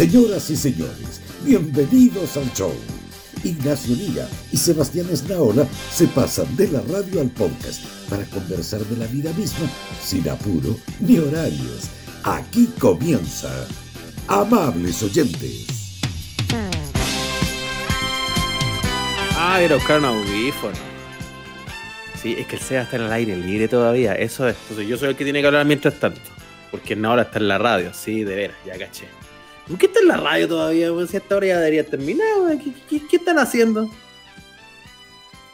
Señoras y señores, bienvenidos al show. Ignacio Liga y Sebastián Esnaola se pasan de la radio al podcast para conversar de la vida misma sin apuro ni horarios. Aquí comienza. Amables oyentes. Ah, era buscar un audífono. Sí, es que el SEA está en el aire libre todavía. Eso es. Entonces yo soy el que tiene que hablar mientras tanto. Porque ahora está en la radio. Sí, de veras, ya caché. ¿Por qué está en la radio todavía? Si esta hora ya debería terminar. ¿Qué, qué, están haciendo?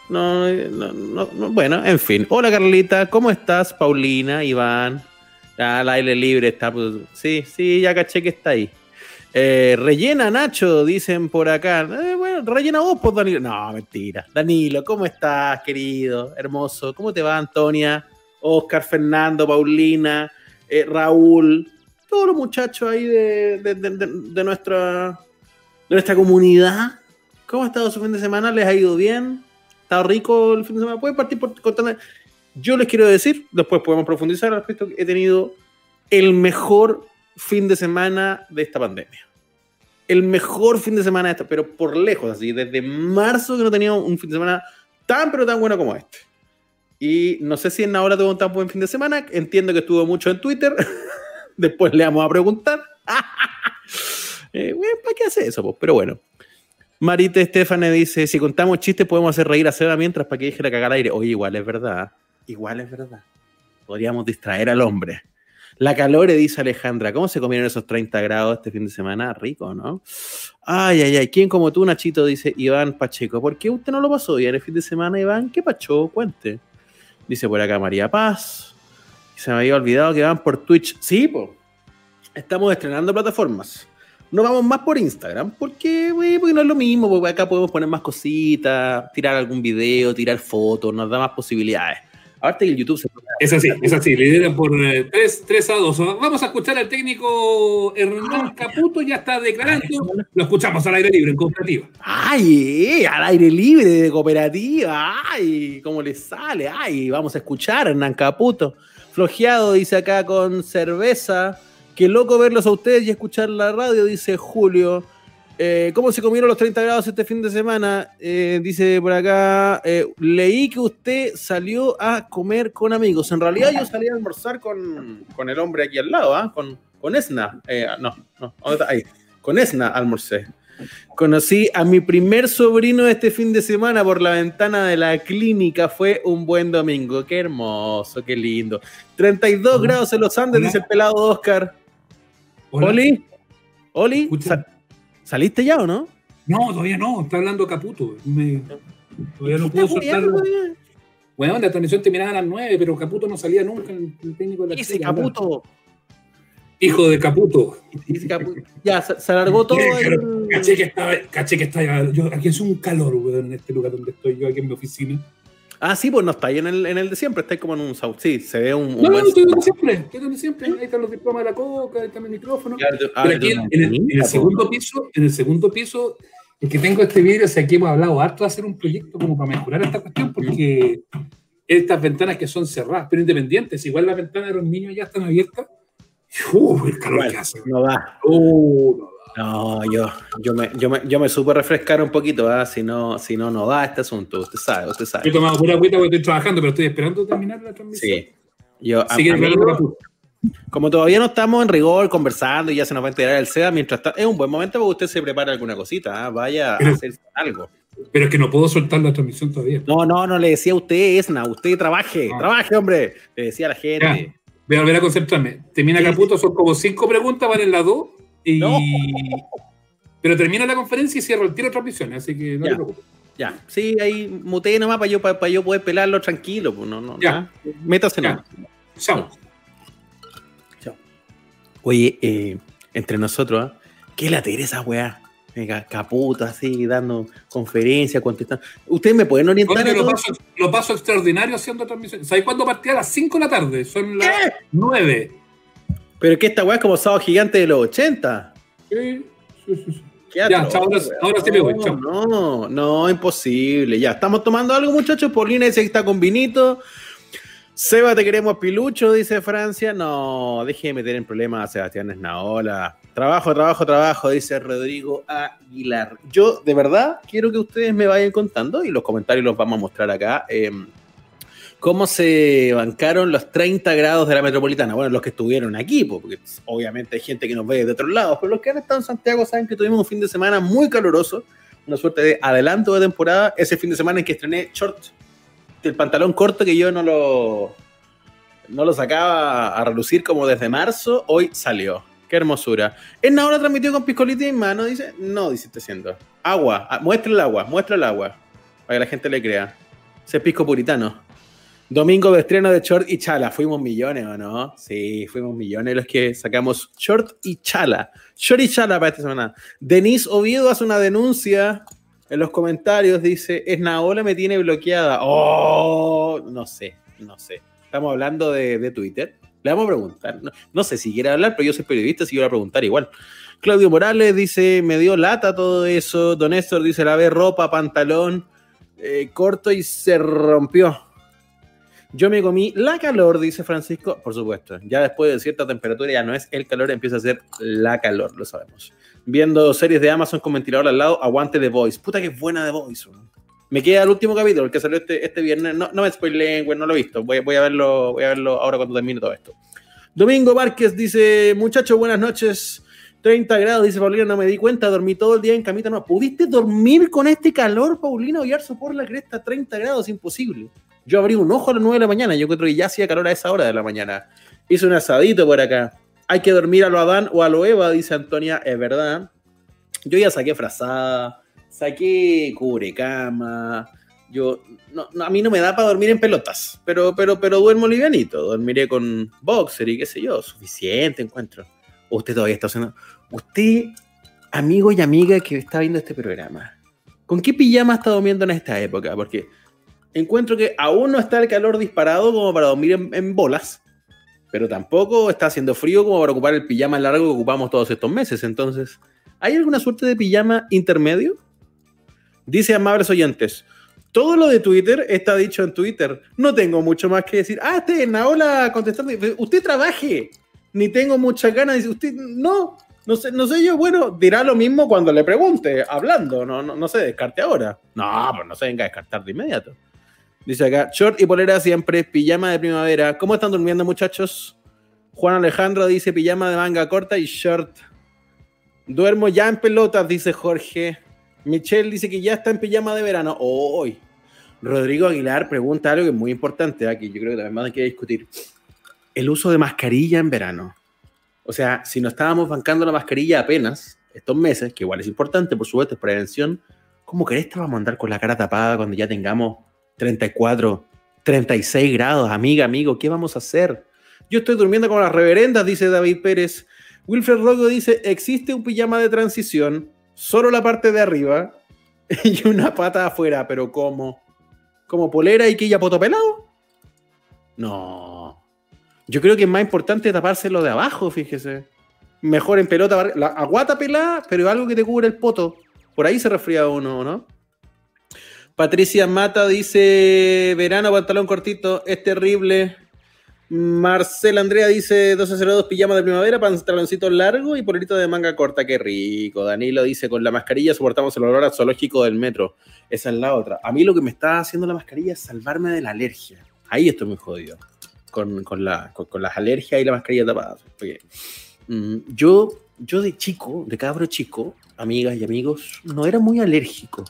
No, no, no, no, bueno, en fin. Hola Carlita, ¿cómo estás? Paulina, Iván. Ya, al aire libre está. Pues, sí, sí, ya caché que está ahí. Eh, rellena Nacho, dicen por acá. Eh, bueno, rellena vos, pues Danilo. No, mentira. Danilo, ¿cómo estás, querido? Hermoso. ¿Cómo te va, Antonia? Oscar, Fernando, Paulina, eh, Raúl, todos los muchachos ahí de, de, de, de, nuestra, nuestra comunidad. ¿Cómo ha estado su fin de semana? ¿Les ha ido bien? ¿Está rico el fin de semana? Pueden partir por contar. Yo les quiero decir, después podemos profundizar al respecto, que he tenido el mejor fin de semana de esta pandemia. El mejor fin de semana de esta, pero por lejos, así, desde marzo que no tenía un fin de semana tan pero tan bueno como este. Y no sé si en ahora tuvo un tan buen fin de semana, entiendo que estuvo mucho en Twitter, después le vamos a preguntar. eh, bueno, ¿Para qué hace eso? Pues? Pero bueno. Marita Estefane dice, si contamos chistes podemos hacer reír a Seba mientras para que deje la cagar aire. Oye, igual es verdad. Igual es verdad. Podríamos distraer al hombre. La calor, dice Alejandra. ¿Cómo se comieron esos 30 grados este fin de semana? Rico, ¿no? Ay, ay, ay. ¿Quién como tú, Nachito? Dice Iván Pacheco. ¿Por qué usted no lo pasó bien el fin de semana, Iván? ¿Qué pacho? Cuente. Dice por acá María Paz. Se me había olvidado que van por Twitch. Sí, pues. Estamos estrenando plataformas. No vamos más por Instagram porque, wey, porque no es lo mismo. Porque acá podemos poner más cositas, tirar algún video, tirar fotos, nos da más posibilidades. Aparte que el YouTube se Es así, es así. Lideran por 3, 3 a 2. Vamos a escuchar al técnico Hernán Caputo, ya está declarando. Lo escuchamos al aire libre, en cooperativa. ¡Ay! Al aire libre de cooperativa. ¡Ay! ¿Cómo le sale? ¡Ay! Vamos a escuchar a Hernán Caputo. Flojeado, dice acá con cerveza. Qué loco verlos a ustedes y escuchar la radio, dice Julio. Eh, ¿Cómo se comieron los 30 grados este fin de semana? Eh, dice por acá, eh, leí que usted salió a comer con amigos. En realidad yo salí a almorzar con, con el hombre aquí al lado, ¿ah? con, con Esna. no, no, ahí. Con Esna almorcé. Conocí a mi primer sobrino este fin de semana por la ventana de la clínica. Fue un buen domingo. Qué hermoso, qué lindo. 32 grados en los Andes, dice el pelado Oscar. Hola. Oli, Oli, sal, ¿saliste ya o no? No, todavía no, está hablando Caputo. Me, todavía no puedo soltarlo. Bueno, la transmisión terminaba a las 9, pero Caputo no salía nunca el, el técnico de la Ese Caputo. Hijo de Caputo. Ya, se, se alargó todo. El... Caché que estaba, caché que estaba. Yo, aquí es un calor, weón, en este lugar donde estoy yo, aquí en mi oficina. Ah, sí, pues no está ahí en el, en el de siempre, está ahí como en un South. Sí, se ve un. un no, no, estoy donde siempre, estoy donde siempre. Ahí están los diplomas de la coca, ahí está mi micrófono. Ya, ah, Pero aquí en, en, el, en, el, segundo piso, en el segundo piso, es que tengo este vidrio, o sea, aquí hemos hablado harto de hacer un proyecto como para mejorar esta cuestión, porque estas ventanas que son cerradas, pero independientes, igual las ventanas de los niños ya están abiertas. Uh, el calor bueno, que hace. No va. Uh, no va. No, yo, yo, me, yo, me, yo me supe refrescar un poquito, ¿eh? si, no, si no, no da este asunto, usted sabe, usted sabe. Yo he tomado pura agüita porque estoy trabajando, pero estoy esperando terminar la transmisión. Sí. Yo, Sigue amigo, como todavía no estamos en rigor conversando y ya se nos va a enterar el SEA, mientras está, es un buen momento para que usted se prepare alguna cosita, ¿eh? vaya pero, a hacer algo. Pero es que no puedo soltar la transmisión todavía. No, no, no le decía a usted, Esna, usted trabaje, ah. trabaje, hombre, le decía a la gente. Ya, voy a volver a concentrarme. Termina. Caputo, son como cinco preguntas, van en la dos. Y... No. Pero termina la conferencia y cierro el tiro de transmisión, así que no ya. te preocupes. Ya, sí, ahí muteé nomás para yo, para, para yo poder pelarlo tranquilo. Pues no, no, ya. Métase ya. Chao. Chao. Oye, eh, entre nosotros, ¿eh? ¿qué la esa weá? Caputa, así, dando conferencias, contestando. ¿Ustedes me pueden orientar? Oye, lo, paso, lo, paso, extraordinario haciendo transmisión. ¿Sabes cuándo partía? A las 5 de la tarde. Son las ¿Qué? 9. Pero que esta weá es como sábado gigante de los 80. Sí, sí, sí. Ya, chao, ahora, ahora sí me voy. Chao. No, no, imposible. Ya, estamos tomando algo, muchachos. Paulina dice que está con vinito. Seba, te queremos pilucho, dice Francia. No, deje de meter en problemas a Sebastián Esnaola. Trabajo, trabajo, trabajo, dice Rodrigo Aguilar. Yo, de verdad, quiero que ustedes me vayan contando y los comentarios los vamos a mostrar acá. Em, cómo se bancaron los 30 grados de la metropolitana. Bueno, los que estuvieron aquí, porque obviamente hay gente que nos ve de otros lados, pero los que han estado en Santiago saben que tuvimos un fin de semana muy caluroso, una suerte de adelanto de temporada. Ese fin de semana en que estrené short el pantalón corto que yo no lo, no lo sacaba a relucir como desde marzo, hoy salió. Qué hermosura. ¿En ahora transmitió con piscolita en mano? Dice, no, dice te siento. Agua, ah, muestra el agua, muestra el agua. Para que la gente le crea. Ese pisco puritano. Domingo de estreno de Short y Chala. Fuimos millones, ¿o no? Sí, fuimos millones los que sacamos Short y Chala. Short y Chala para esta semana. Denise Oviedo hace una denuncia en los comentarios dice, Esnaola me tiene bloqueada. Oh, no sé, no sé. Estamos hablando de, Twitter. Le vamos a preguntar. No, sé si quiere hablar, pero yo soy periodista, si quiero preguntar igual. Claudio Morales dice, me dio lata todo eso. Don Néstor dice, la ve ropa, pantalón, eh, corto y se rompió. Yo me comí la calor, dice Francisco. Por supuesto, ya después de cierta temperatura ya no es el calor, empieza a ser la calor, lo sabemos viendo series de Amazon con ventilador al lado, aguante The Voice. Puta que Buena The Voice. Me queda el último capítulo, el que salió este, este viernes. No, no me spoileen, no lo he visto. Voy, voy, a verlo, voy a verlo ahora cuando termine todo esto. Domingo Márquez dice, muchachos, buenas noches. 30 grados, dice Paulina, no me di cuenta, dormí todo el día en camita. No, ¿pudiste dormir con este calor, Paulina? Oyarzo por la cresta, 30 grados, imposible. Yo abrí un ojo a las 9 de la mañana, yo creo que ya hacía calor a esa hora de la mañana. Hice un asadito por acá hay que dormir a lo Adán o a lo Eva, dice Antonia, es verdad. Yo ya saqué frazada, saqué cubrecama. Yo, no, a mí no me da para dormir en pelotas, pero, pero, pero duermo livianito. Dormiré con boxer y qué sé yo, suficiente encuentro. Usted todavía está haciendo. Usted, amigo y amiga que está viendo este programa, ¿con qué pijama está durmiendo en esta época? Porque encuentro que aún no está el calor disparado como para dormir en bolas pero tampoco está haciendo frío como para ocupar el pijama largo que ocupamos todos estos meses. Entonces, ¿hay alguna suerte de pijama intermedio? Dice amables oyentes, todo lo de Twitter está dicho en Twitter. No tengo mucho más que decir. Ah, este Naola contestando. Usted trabaje. Ni tengo muchas ganas. Dice usted, no, no sé, no sé yo. Bueno, dirá lo mismo cuando le pregunte, hablando. No, no, no se descarte ahora. No, pues no se venga a descartar de inmediato. Dice acá, short y polera siempre, pijama de primavera. ¿Cómo están durmiendo, muchachos? Juan Alejandro dice pijama de manga corta y short. Duermo ya en pelotas, dice Jorge. Michelle dice que ya está en pijama de verano. Hoy. Rodrigo Aguilar pregunta algo que es muy importante aquí. Yo creo que también hay que discutir. El uso de mascarilla en verano. O sea, si no estábamos bancando la mascarilla apenas estos meses, que igual es importante, por supuesto, es prevención, ¿cómo crees que vamos a andar con la cara tapada cuando ya tengamos 34, 36 grados, amiga, amigo, ¿qué vamos a hacer? Yo estoy durmiendo con las reverendas, dice David Pérez. Wilfred Rogo dice, existe un pijama de transición, solo la parte de arriba y una pata afuera, pero ¿cómo? ¿Como polera y quilla potopelado? No. Yo creo que es más importante tapárselo de abajo, fíjese. Mejor en pelota, la aguata pelada, pero algo que te cubre el poto. Por ahí se resfría uno, ¿no? Patricia Mata dice, verano, pantalón cortito, es terrible. Marcela Andrea dice 1202 pijama de primavera, pantaloncito largo y polito de manga corta, qué rico. Danilo dice con la mascarilla soportamos el olor zoológico del metro. Esa es la otra. A mí lo que me está haciendo la mascarilla es salvarme de la alergia. Ahí estoy muy jodido. Con, la, con, las alergias y la mascarilla tapada. Mm, yo, yo de chico, de cabro chico, amigas y amigos, no era muy alérgico.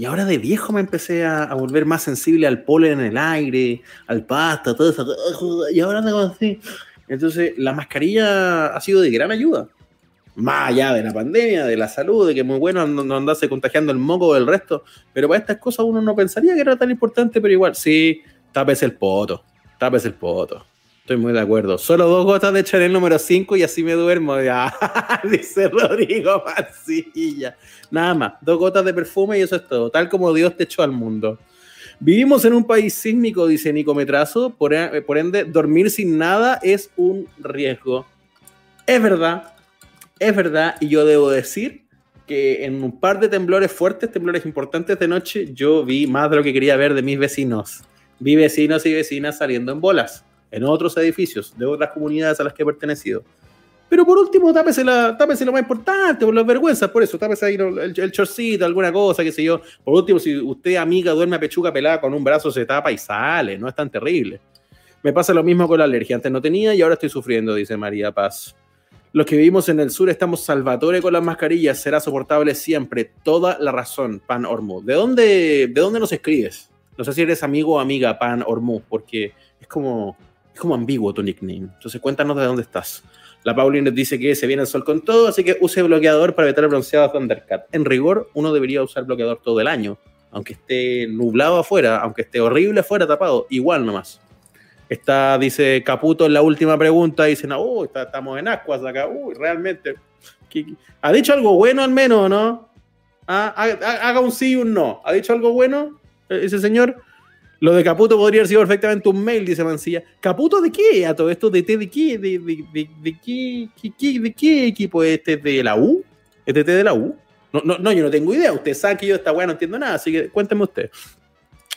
Y ahora de viejo me empecé a, volver más sensible al polen en el aire, al pasto, todo eso. Y ahora tengo así. Entonces, la mascarilla ha sido de gran ayuda. Más allá de la pandemia, de la salud, de que muy bueno no andarse contagiando el moco del resto. Pero para estas cosas uno no pensaría que era tan importante, pero igual, sí, tapes el poto, tapes el poto. Estoy muy de acuerdo. Solo dos gotas de Chanel número 5 y así me duermo. Dice Rodrigo Mancilla. Nada más. Dos gotas de perfume y eso es todo. Tal como Dios te echó al mundo. Vivimos en un país sísmico, dice Nico Metrazo. Por, e, por ende, dormir sin nada es un riesgo. Es verdad. Es verdad. Y yo debo decir que en un par de temblores fuertes, temblores importantes de noche, yo vi más de lo que quería ver de mis vecinos Vi vecinos y vecinas saliendo en bolas en otros edificios de otras comunidades a las que he pertenecido. Pero por último, tápese, la, tápese lo más importante, por las vergüenzas, por eso, tápese ahí el, chorcito, alguna cosa, qué sé yo. Por último, si usted, amiga, duerme a pechuga pelada con un brazo, se tapa y sale, no es tan terrible. Me pasa lo mismo con la alergia. Antes no tenía y ahora estoy sufriendo, dice María Paz. Los que vivimos en el sur estamos salvatore con las mascarillas, será soportable siempre. Toda la razón, Pan Ormu. ¿De dónde, ¿De dónde nos escribes? No sé si eres amigo o amiga, Pan Ormu, porque es como, como ambiguo tu nickname. Entonces cuéntanos de dónde estás. La Pauline dice que se viene el sol con todo, así que use bloqueador para evitar el bronceado Thundercat. En rigor, uno debería usar bloqueador todo el año, aunque esté nublado afuera, aunque esté horrible afuera tapado, igual nomás. Está, dice Caputo en la última pregunta, dice, no, uy, estamos en ascuas acá, uy, realmente. ¿Ha dicho algo bueno al menos, no? Ah, haga un sí y un no. ¿Ha dicho algo bueno e-, ese señor? Lo de Caputo podría haber sido perfectamente un mail, dice Mancilla. ¿Caputo de qué? A todo esto, ¿de, de qué? ¿De, de, de, qué, ¿De qué equipo es este? ¿De la U? ¿Este de la U? No, no, no, yo no tengo idea. Usted sabe que yo esta weá no entiendo nada, así que cuénteme usted.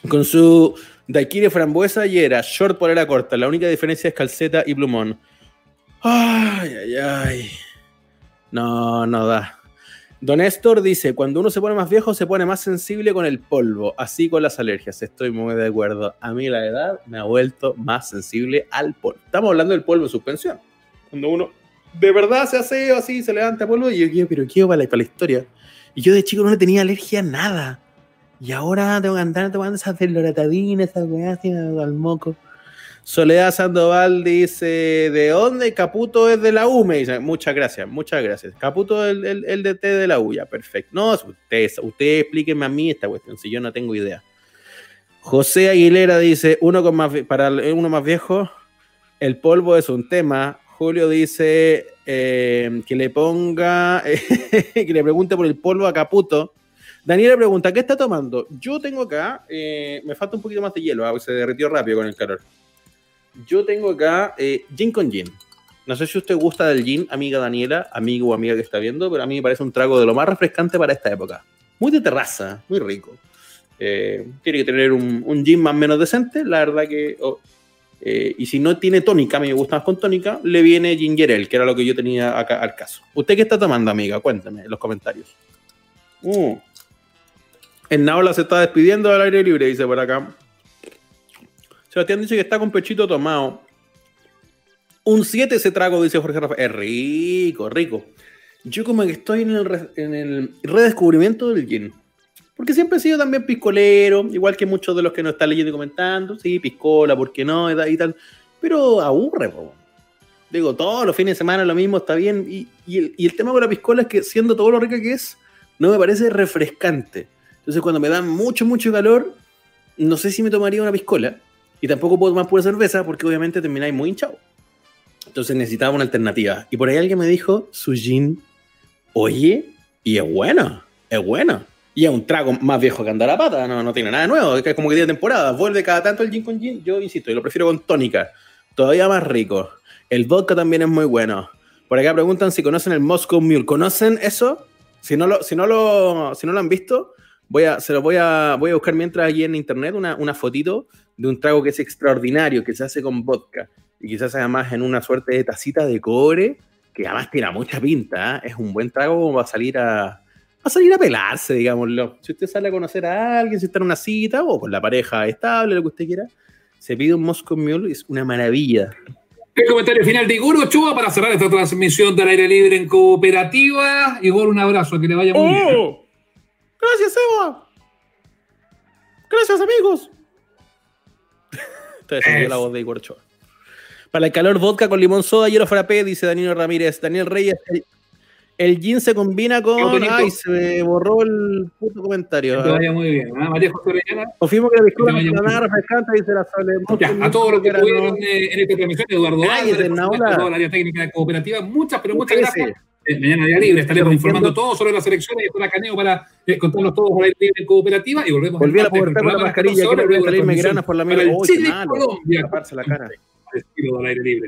Con su Daiquiri frambuesa y era short polera corta. La única diferencia es calceta y plumón. Ay, ay, ay. No, no da. Don Néstor dice, cuando uno se pone más viejo se pone más sensible con el polvo, así con las alergias. Estoy muy de acuerdo. A mí la edad me ha vuelto más sensible al polvo. Estamos hablando del polvo en suspensión. Cuando uno de verdad se hace así, se levanta polvo y yo quiero, pero quiero para la, historia. Y yo de chico no le tenía alergia a nada. Y ahora tengo que andar tomando esas loratadina, esas weas al moco. Soledad Sandoval dice, ¿de dónde? Caputo es de la U, me. Muchas gracias, muchas gracias. Caputo es el, el, DT de la U, ya, perfecto. No, usted, usted explíqueme a mí esta cuestión, si yo no tengo idea. José Aguilera dice, uno con más, para uno más viejo, el polvo es un tema. Julio dice eh, que le ponga, que le pregunte por el polvo a Caputo. Daniela pregunta, ¿qué está tomando? Yo tengo acá, eh, me falta un poquito más de hielo, ah, se derritió rápido con el calor. Yo tengo acá eh, gin con gin. No sé si usted gusta del gin, amiga Daniela, amigo o amiga que está viendo, pero a mí me parece un trago de lo más refrescante para esta época. Muy de terraza, muy rico. Eh, tiene que tener un, gin más o menos decente, la verdad que... Oh, y si no tiene tónica, a mí me gusta más con tónica, le viene ginger ale, que era lo que yo tenía acá al caso. ¿Usted qué está tomando, amiga? Cuéntame en los comentarios. Uh. En Naola se está despidiendo del aire libre, dice por acá. Sebastián dice que está con pechito tomado. Un 7 ese trago, dice Jorge Rafael. Es rico, rico. Yo como que estoy en el, redescubrimiento del gin. Porque siempre he sido también piscolero, igual que muchos de los que nos están leyendo y comentando. Sí, piscola, ¿por qué no? Y tal. Pero aburre, po. Digo, todos los fines de semana lo mismo, está bien. Y, el, tema con la piscola es que siendo todo lo rica que es, no me parece refrescante. Entonces, cuando me da mucho, mucho calor, no sé si me tomaría una piscola. Y tampoco puedo tomar pura cerveza porque obviamente termináis muy hinchado. Entonces necesitaba una alternativa. Y por ahí alguien me dijo, su gin, oye, y es bueno, es bueno. Y es un trago más viejo que andar a pata, no, no tiene nada nuevo, es como que tiene temporada. Vuelve cada tanto el gin con gin, yo insisto, y lo prefiero con tónica, todavía más rico. El vodka también es muy bueno. Por acá preguntan si conocen el Moscow Mule. ¿Conocen eso? Si no lo, si no lo, si no lo han visto, Voy a, se lo voy a, voy a buscar mientras allí en internet una, una fotito de un trago que es extraordinario, que se hace con vodka y quizás además en una suerte de tacita de cobre, que además tiene mucha pinta, ¿eh? es un buen trago como va a salir a, a salir a pelarse, digámoslo. Si usted sale a conocer a alguien, si está en una cita o con la pareja estable, lo que usted quiera, se pide un Moscow Mule, es una maravilla. El comentario final de Igor Ochoa para cerrar esta transmisión del aire libre en cooperativa. Igor, un abrazo, que le vaya muy bien. Gracias, Eva. Gracias, amigos. Entonces la voz de Igor Para el calor, vodka con limón soda, hielo frappé, dice Daniel Ramírez. Daniel Reyes, el, el gin se combina con. Ay, se me borró el puto comentario. Que vaya muy bien. ¿ah? María José Orellana. Confirmo que la disculpa es nada refrescante, dice la Sole. Ya, a todos los que estuvieron eh, en esta transmisión, Eduardo Álvarez, toda la área técnica de cooperativa, muchas, pero muchas gracias. Eh, mañana día libre estaremos informando todo sobre las elecciones y estará Caneo para eh, contarnos todos por ahí en cooperativa y volvemos Volví a la con la mascarilla, quiero voy a salirme granas por la mierda. ¡Uy, qué malo! Taparse la cara.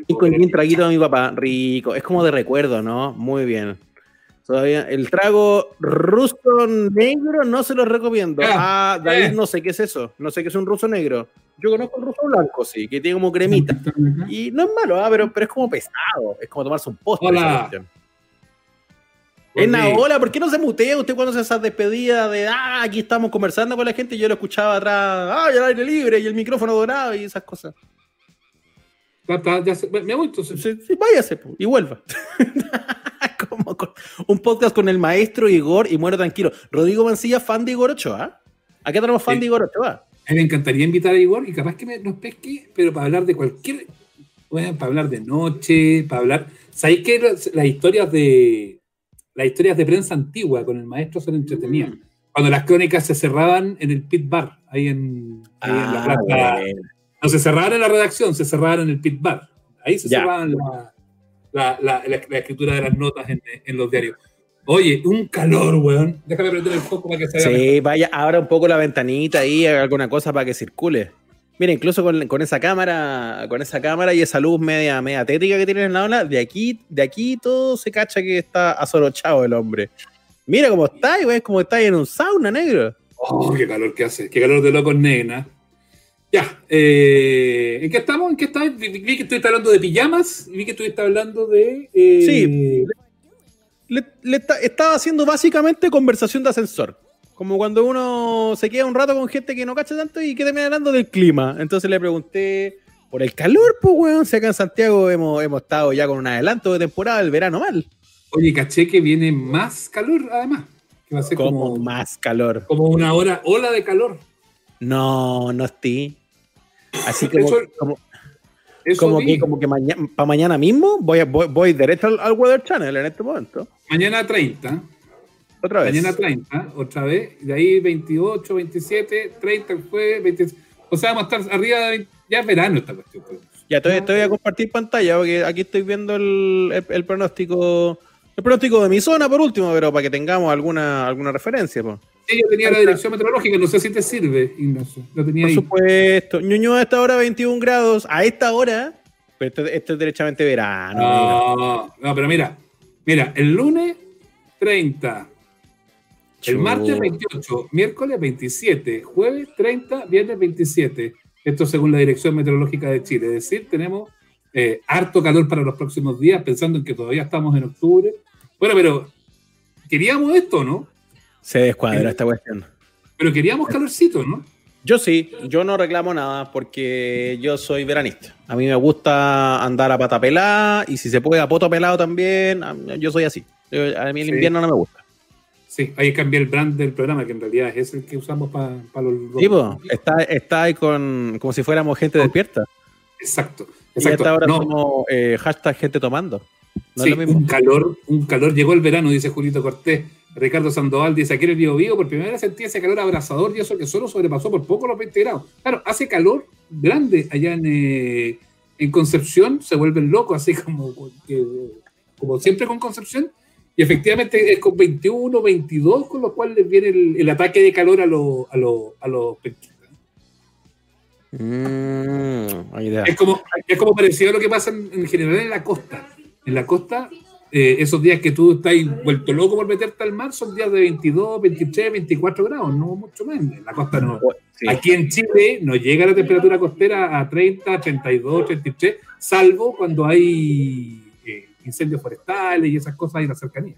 Y con traguito a mi papá, rico. Es como de recuerdo, ¿no? Muy bien. Todavía. El trago ruso negro no se lo recomiendo. ah, David, no sé qué es eso. No sé qué es un ruso negro. Yo conozco el ruso blanco, sí, que tiene como cremita. Y no es malo, ah, pero, pero es como pesado. Es como tomarse un postre. Hola. En hola, ¿por qué no se mutea usted cuando se hace despedida de, ah, aquí estamos conversando con la gente y yo lo escuchaba atrás, ah, el aire libre y el micrófono dorado y esas cosas? Me voy entonces. Sí, váyase y vuelva. Como un podcast con el maestro Igor y muero tranquilo. Rodrigo Mancilla, fan de Igor Ochoa. ¿A qué tenemos fan de Igor Ochoa? Me encantaría invitar a Igor y capaz que me, nos pesque, pero para hablar de cualquier. Bueno, para hablar de noche, para hablar. ¿Sabéis que las, historias de. Las historias de prensa antigua con el maestro son entretenidas? Mm. Cuando las crónicas se cerraban en el pit bar, ahí en, ahí en la ah, plaza. No se cerraban en la redacción, se cerraban en el pit bar. Ahí se cerraban la, escritura de las notas en, los diarios. Oye, un calor, weón. Déjame prender el foco para que se vea. Sí, vaya, abra un poco la ventanita ahí, haga alguna cosa para que circule. Mira, incluso con, esa cámara, con esa cámara y esa luz media, media tétrica que tiene en la ola, de aquí, de aquí todo se cacha que está azorochado el hombre. Mira cómo está, weón, como está en un sauna negro. Oh, qué calor que hace, qué calor de locos negna. Ya, eh, ¿en qué estamos? ¿En qué estás? Vi, que estuviste hablando de pijamas, vi que estuviste hablando de... Eh, sí, le, estaba haciendo básicamente conversación de ascensor. Como cuando uno se queda un rato con gente que no cacha tanto y que termina hablando del clima. Entonces le pregunté por el calor, pues, weón. Si acá en Santiago hemos, hemos estado ya con un adelanto de temporada, el verano mal. Oye, caché que viene más calor, además. Que va a ser como, más calor. Como una hora, ola de calor. No, no estoy. Así como, como, como que, como que para mañana mismo voy, voy, voy derecho al, Weather Channel en este momento. Mañana 30. Otra vez. Mañana 30, otra vez. De ahí 28, 27, 30 fue 27. O sea, vamos a estar arriba de ya es verano esta cuestión. Pues. Ya te, voy a compartir pantalla porque aquí estoy viendo el, el, pronóstico. El pronóstico de mi zona por último, pero para que tengamos alguna, alguna referencia. Pues. Sí, yo tenía la dirección meteorológica, no sé si te sirve, Ignacio. Lo tenía Por supuesto. Ñuñoa a esta hora 21 grados. A esta hora, pero esto, es derechamente verano. No, no, pero mira, mira, el lunes 30, el martes 28, miércoles 27, jueves 30, viernes 27. Esto según la Dirección Meteorológica de Chile. Es decir, tenemos eh, harto calor para los próximos días, pensando en que todavía estamos en octubre. Bueno, pero queríamos esto, ¿no? Se descuadra esta cuestión. Pero queríamos calorcito, ¿no? Yo sí, yo no reclamo nada porque yo soy veranista. A mí me gusta andar a pata pelada y si se puede a poto pelado también, yo soy así. A mí el invierno no me gusta. Sí, que cambiar el brand del programa, que en realidad es el que usamos para los... Sí, está, está ahí con, como si fuéramos gente despierta. Exacto. exacto. Y hasta ahora somos eh, hashtag gente tomando. sí, un calor, un calor. Llegó el verano, dice Julito Cortés. Ricardo Sandoval dice, aquí en el Bio Vivo por primera vez sentí ese calor abrasador y eso que solo sobrepasó por poco los 20 grados. Claro, hace calor grande allá en, eh, en Concepción, se vuelven locos, así como, como siempre con Concepción, y efectivamente es con 21, 22, con lo cual les viene el, ataque de calor a, los a, a los mm, es, como, es como parecido a lo que pasa en general en la costa. En la costa eh, esos días que tú estás vuelto loco por meterte al mar son días de 22, 23, 24 grados, no mucho menos. la costa no. Aquí en Chile no llega la temperatura costera a 30, 32, 33, salvo cuando hay incendios forestales y esas cosas en la cercanía.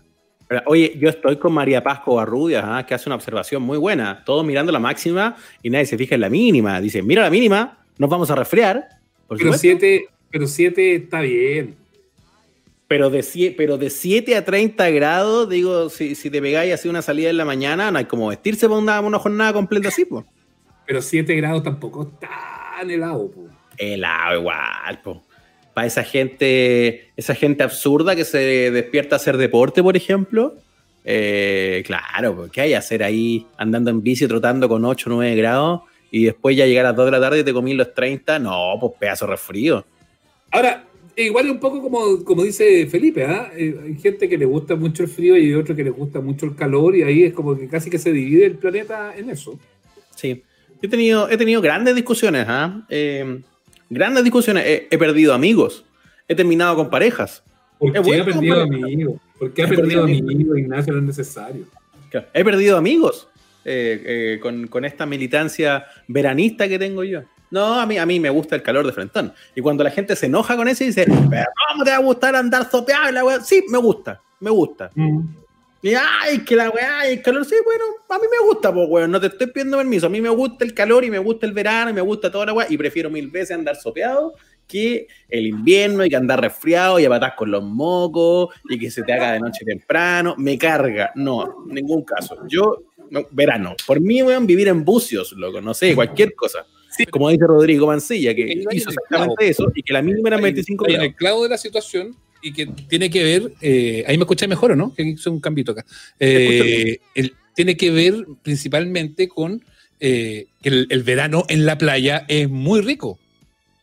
Oye, yo estoy con María Paz Covarrubias, ¿ah? que hace una observación muy buena. Todos mirando la máxima y nadie se fija en la mínima. Dice, mira la mínima, nos vamos a resfriar. pero 7 pero siete está bien. Pero de, pero de 7 a 30 grados, digo, si, si te pegáis así una salida en la mañana, no hay como vestirse para una, una jornada completa así, pues. Pero 7 grados tampoco es tan helado, pues. Helado igual, pues. Para esa gente, esa gente absurda que se despierta a hacer deporte, por ejemplo. Eh, claro, pues, ¿qué hay a hacer ahí andando en bici, trotando con 8 o 9 grados? Y después ya llegar a las 2 de la tarde y te comí los 30. No, pues pedazo resfrío. Ahora, igual es un poco como, como dice Felipe, ¿ah? eh, hay gente que le gusta mucho el frío y hay otro que le gusta mucho el calor y ahí es como que casi que se divide el planeta en eso. Sí, he tenido, he tenido grandes discusiones, ¿ah? Eh, grandes discusiones, he, perdido amigos, he terminado con parejas. ¿Por qué he perdido amigos? Porque ha perdido amigos, Ignacio, no es necesario. He perdido amigos eh, eh, con, con, esta militancia veranista que tengo yo. No, a mí, a mí me gusta el calor de Frentón. Y cuando la gente se enoja con eso y dice, ¿cómo te va a gustar andar sopeado? Sí, me gusta, me gusta. Mm. Y ay, que la weá, el calor, sí, bueno, a mí me gusta, pues weón, no te estoy pidiendo permiso. A mí me gusta el calor y me gusta el verano y me gusta toda la weá. Y prefiero mil veces andar sopeado que el invierno y que andar resfriado y a con los mocos y que se te haga de noche temprano. Me carga. No, en ningún caso. Yo, verano. Por mí, weón, vivir en bucios, loco, no sé, cualquier cosa. Como dice Rodrigo Mancilla, que hizo exactamente eso y que la mínima era 25 grados. En el clavo de la situación y que tiene que ver, eh, ahí me escucháis mejor o no, que hice un cambito acá. Eh, tiene que ver principalmente con eh, que el, verano en la playa es muy rico,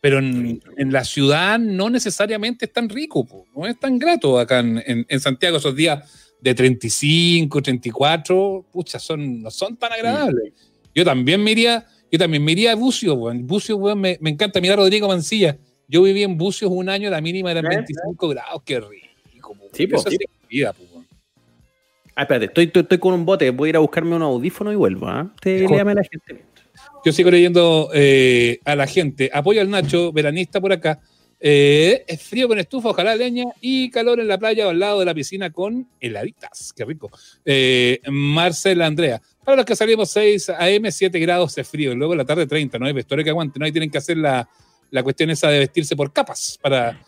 pero en, la ciudad no necesariamente es tan rico, no es tan grato acá en, en, Santiago esos días de 35, 34, pucha, son, no son tan agradables. Yo también me iría, yo también me iría a Bucio, Bucio, me, me encanta. mirar Rodrigo Mancilla yo viví en Bucios un año, la mínima era 25 grados, qué rico. Sí, pues. Vida, Ah, espérate, estoy, estoy, con un bote, voy a ir a buscarme un audífono y vuelvo. ¿ah? Te léame a la gente. Yo sigo leyendo eh, a la gente. Apoyo al Nacho, veranista por acá. Eh, es frío con estufa, ojalá leña y calor en la playa o al lado de la piscina con heladitas. Qué rico. Eh, Marcela Andrea. Para los que salimos 6 AM, 7 grados es frío. Luego en la tarde 30, no hay vestuario que aguante. No, ahí tienen que hacer la, la cuestión esa de vestirse por capas para,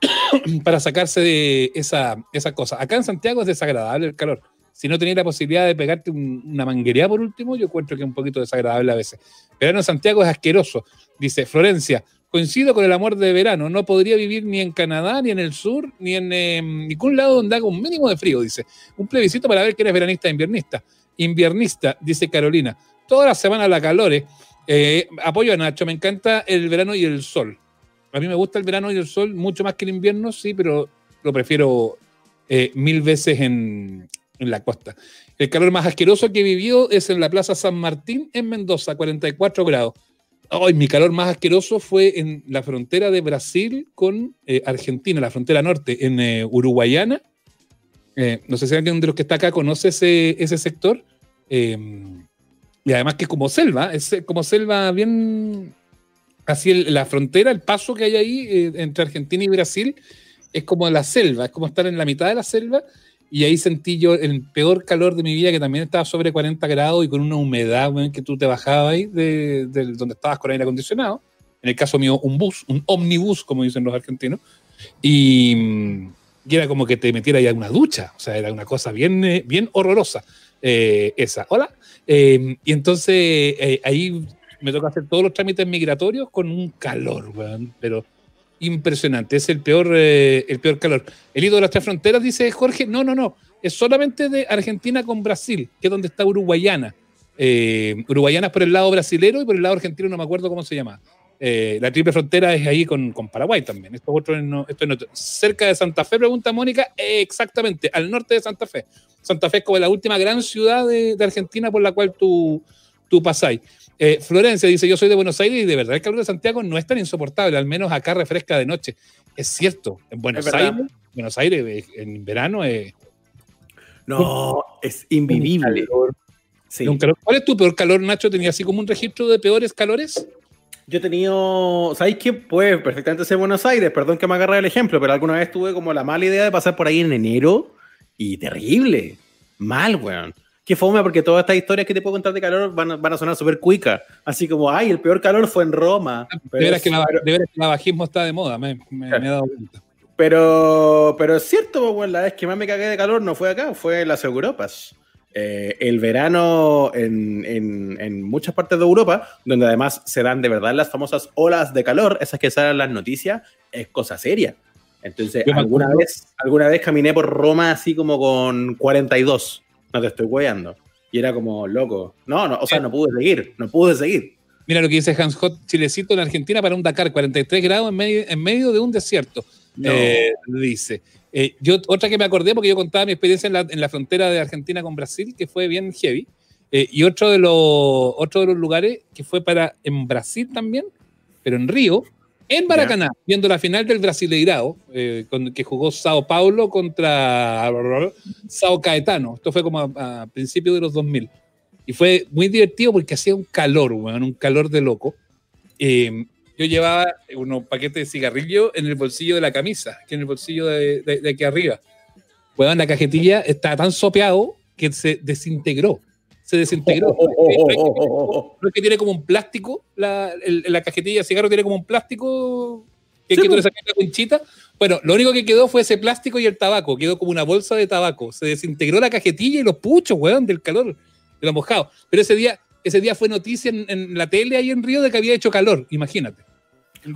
para sacarse de esa, esa cosa. Acá en Santiago es desagradable el calor. Si no tenías la posibilidad de pegarte una manguería por último, yo encuentro que es un poquito desagradable a veces. Pero en Santiago es asqueroso. Dice Florencia, coincido con el amor de verano. No podría vivir ni en Canadá, ni en el sur, ni en em, ningún lado donde haga un mínimo de frío, dice. Un plebiscito para ver que eres veranista e inviernista. Inviernista, dice Carolina. Toda la semana la calores eh, apoyo a Nacho, me encanta el verano y el sol. A mí me gusta el verano y el sol mucho más que el invierno, sí, pero lo prefiero eh, mil veces en, la costa. El calor más asqueroso que he vivido es en la Plaza San Martín en Mendoza, 44 grados. Hoy mi calor más asqueroso fue en la frontera de Brasil con eh, Argentina, la frontera norte, en Uruguayana. no sé si alguien de los que está acá conoce ese, ese sector. Y además que como selva, es como selva bien así la frontera, el paso que hay ahí eh, entre Argentina y Brasil es como la selva, es como estar en la mitad de la selva y ahí sentí yo el peor calor de mi vida que también estaba sobre 40 grados y con una humedad que tú te bajabas ahí de, donde estabas con aire acondicionado. En el caso mío, un bus, un omnibus, como dicen los argentinos. Y, era como que te metiera ya una ducha, o sea, era una cosa bien, eh, bien horrorosa eh, esa. Hola. Em, y entonces eh, ahí me toca hacer todos los trámites migratorios con un calor, pero impresionante. Es el peor, eh, el peor calor. El hilo de las tres fronteras, dice Jorge, no, no, no. Es solamente de Argentina con Brasil, que es donde está Uruguayana. Eh, Uruguayana por el lado brasilero y por el lado argentino no me acuerdo cómo se llama. La triple frontera es ahí con, Paraguay también. Esto, otro, esto es cerca de Santa Fe, pregunta Mónica, exactamente, al norte de Santa Fe. Santa Fe es como la última gran ciudad de, Argentina por la cual tú, tú pasáis. Eh, Florencia dice, yo soy de Buenos Aires y de verdad el calor de Santiago no es tan insoportable, al menos acá refresca de noche. Es cierto, en Buenos Aires, Buenos Aires eh, en verano es... No, es invivible. ¿Cuál es tu peor calor, Nacho? ¿Tenía así como un registro de peores calores? Yo he tenido, ¿sabéis qué? Puede perfectamente ser Buenos Aires, perdón que me agarre el ejemplo, pero alguna vez tuve como la mala idea de pasar por ahí en enero y terrible. Mal, weón. Qué fome, porque todas estas historias que te puedo contar de calor van, van a sonar súper cuicas. Así como, ay, el peor calor fue en Roma. de veras que, el bajismo está de moda, me, me, he dado cuenta. Pero, pero es cierto, weón, la vez que más me cagué de calor no fue acá, fue en las Europas. Eh, el verano en, en, en, muchas partes de Europa, donde además se dan de verdad las famosas olas de calor, esas que salen en las noticias, es cosa seria. Entonces, alguna vez, alguna vez caminé por Roma así como con 42. No te estoy hueando. Y era como, loco. No, no, o sea, no pude seguir, no pude seguir. Mira lo que dice Hans Hot, Chilecito en Argentina para un Dakar, 43 grados en medio, en medio de un desierto. Eh, dice. Eh, yo, otra que me acordé, porque yo contaba mi experiencia en la, en la frontera de Argentina con Brasil, que fue bien heavy. Eh, y otro de, los, otro de los lugares que fue para en Brasil también, pero en Río, en Maracaná, viendo la final del Brasileirao, eh, que jugó Sao Paulo contra Sao Caetano. Esto fue como a, principios de los 2000. Y fue muy divertido porque hacía un calor, un calor de loco. Eh, yo llevaba unos paquetes de cigarrillo en el bolsillo de la camisa, que en el bolsillo de, aquí arriba. Bueno, la cajetilla estaba tan sopeado que se desintegró. Se desintegró. No es que tiene como un plástico, la, la cajetilla de cigarro tiene como un plástico que, que tú le sacas la conchita. Bueno, lo único que quedó fue ese plástico y el tabaco. Quedó como una bolsa de tabaco. Se desintegró la cajetilla y los puchos, weón, del calor, de lo mojado. Pero ese día, ese día fue noticia en, la tele ahí en Río de que había hecho calor, imagínate.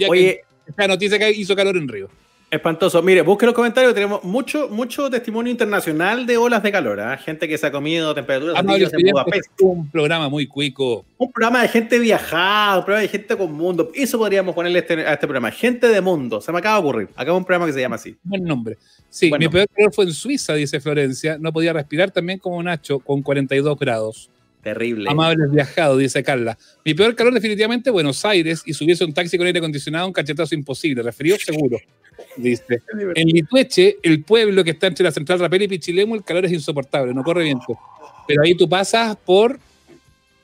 Oye, esa noticia que hizo calor en Río. Espantoso. Mire, busque los comentarios. Tenemos mucho, mucho testimonio internacional de olas de calor. ¿eh? Gente que se ha comido temperaturas ah, Un programa muy cuico. Un programa de gente viajada, un programa de gente con mundo. Eso podríamos ponerle este, a este programa. Gente de mundo. Se me acaba de ocurrir. Acá un programa que se llama así. Buen nombre. Sí, mi peor calor fue en Suiza, dice Florencia. No podía respirar también como Nacho con 42 grados. Terrible. Amables viajados, dice Carla. Mi peor calor definitivamente Buenos Aires y subiese un taxi con aire acondicionado, un cachetazo imposible. Referido seguro, dice. En Litueche, el pueblo que está entre la central Rapel y Pichilemu, el calor es insoportable, no corre viento. Pero ahí tú pasas por,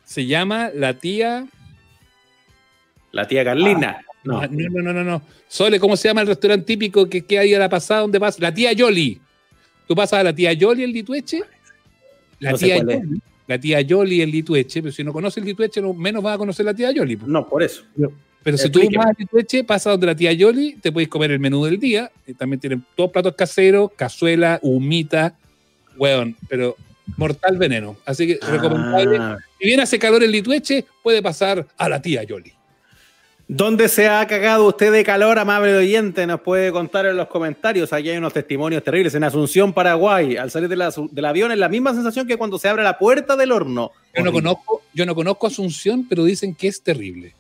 se llama la tía... La tía Carlina. Ah, no. no, no, no, no, Sole, ¿cómo se llama el restaurante típico que queda ahí a la pasada? ¿Dónde pasa? La tía Yoli. Tú pasas a la tía Yoli en Litueche. La tía Yoli la tía Yoli el Litueche, pero si no conoce el Litueche, menos va a conocer la tía Yoli. No, por eso. Pero, si tú vas al Litueche, pasas donde la tía Yoli, te puedes comer el menú del día. Y también tienen todos platos caseros, cazuela, humita, weón, pero mortal veneno. Así que recomendable. Ah. Si bien hace calor el Litueche, puede pasar a la tía Yoli. ¿Dónde se ha cagado usted de calor, amable oyente? Nos puede contar en los comentarios. Aquí hay unos testimonios terribles. En Asunción, Paraguay, al salir del avión es la misma sensación que cuando se abre la puerta del horno. Yo no, conozco, yo no conozco Asunción, pero dicen que es terrible.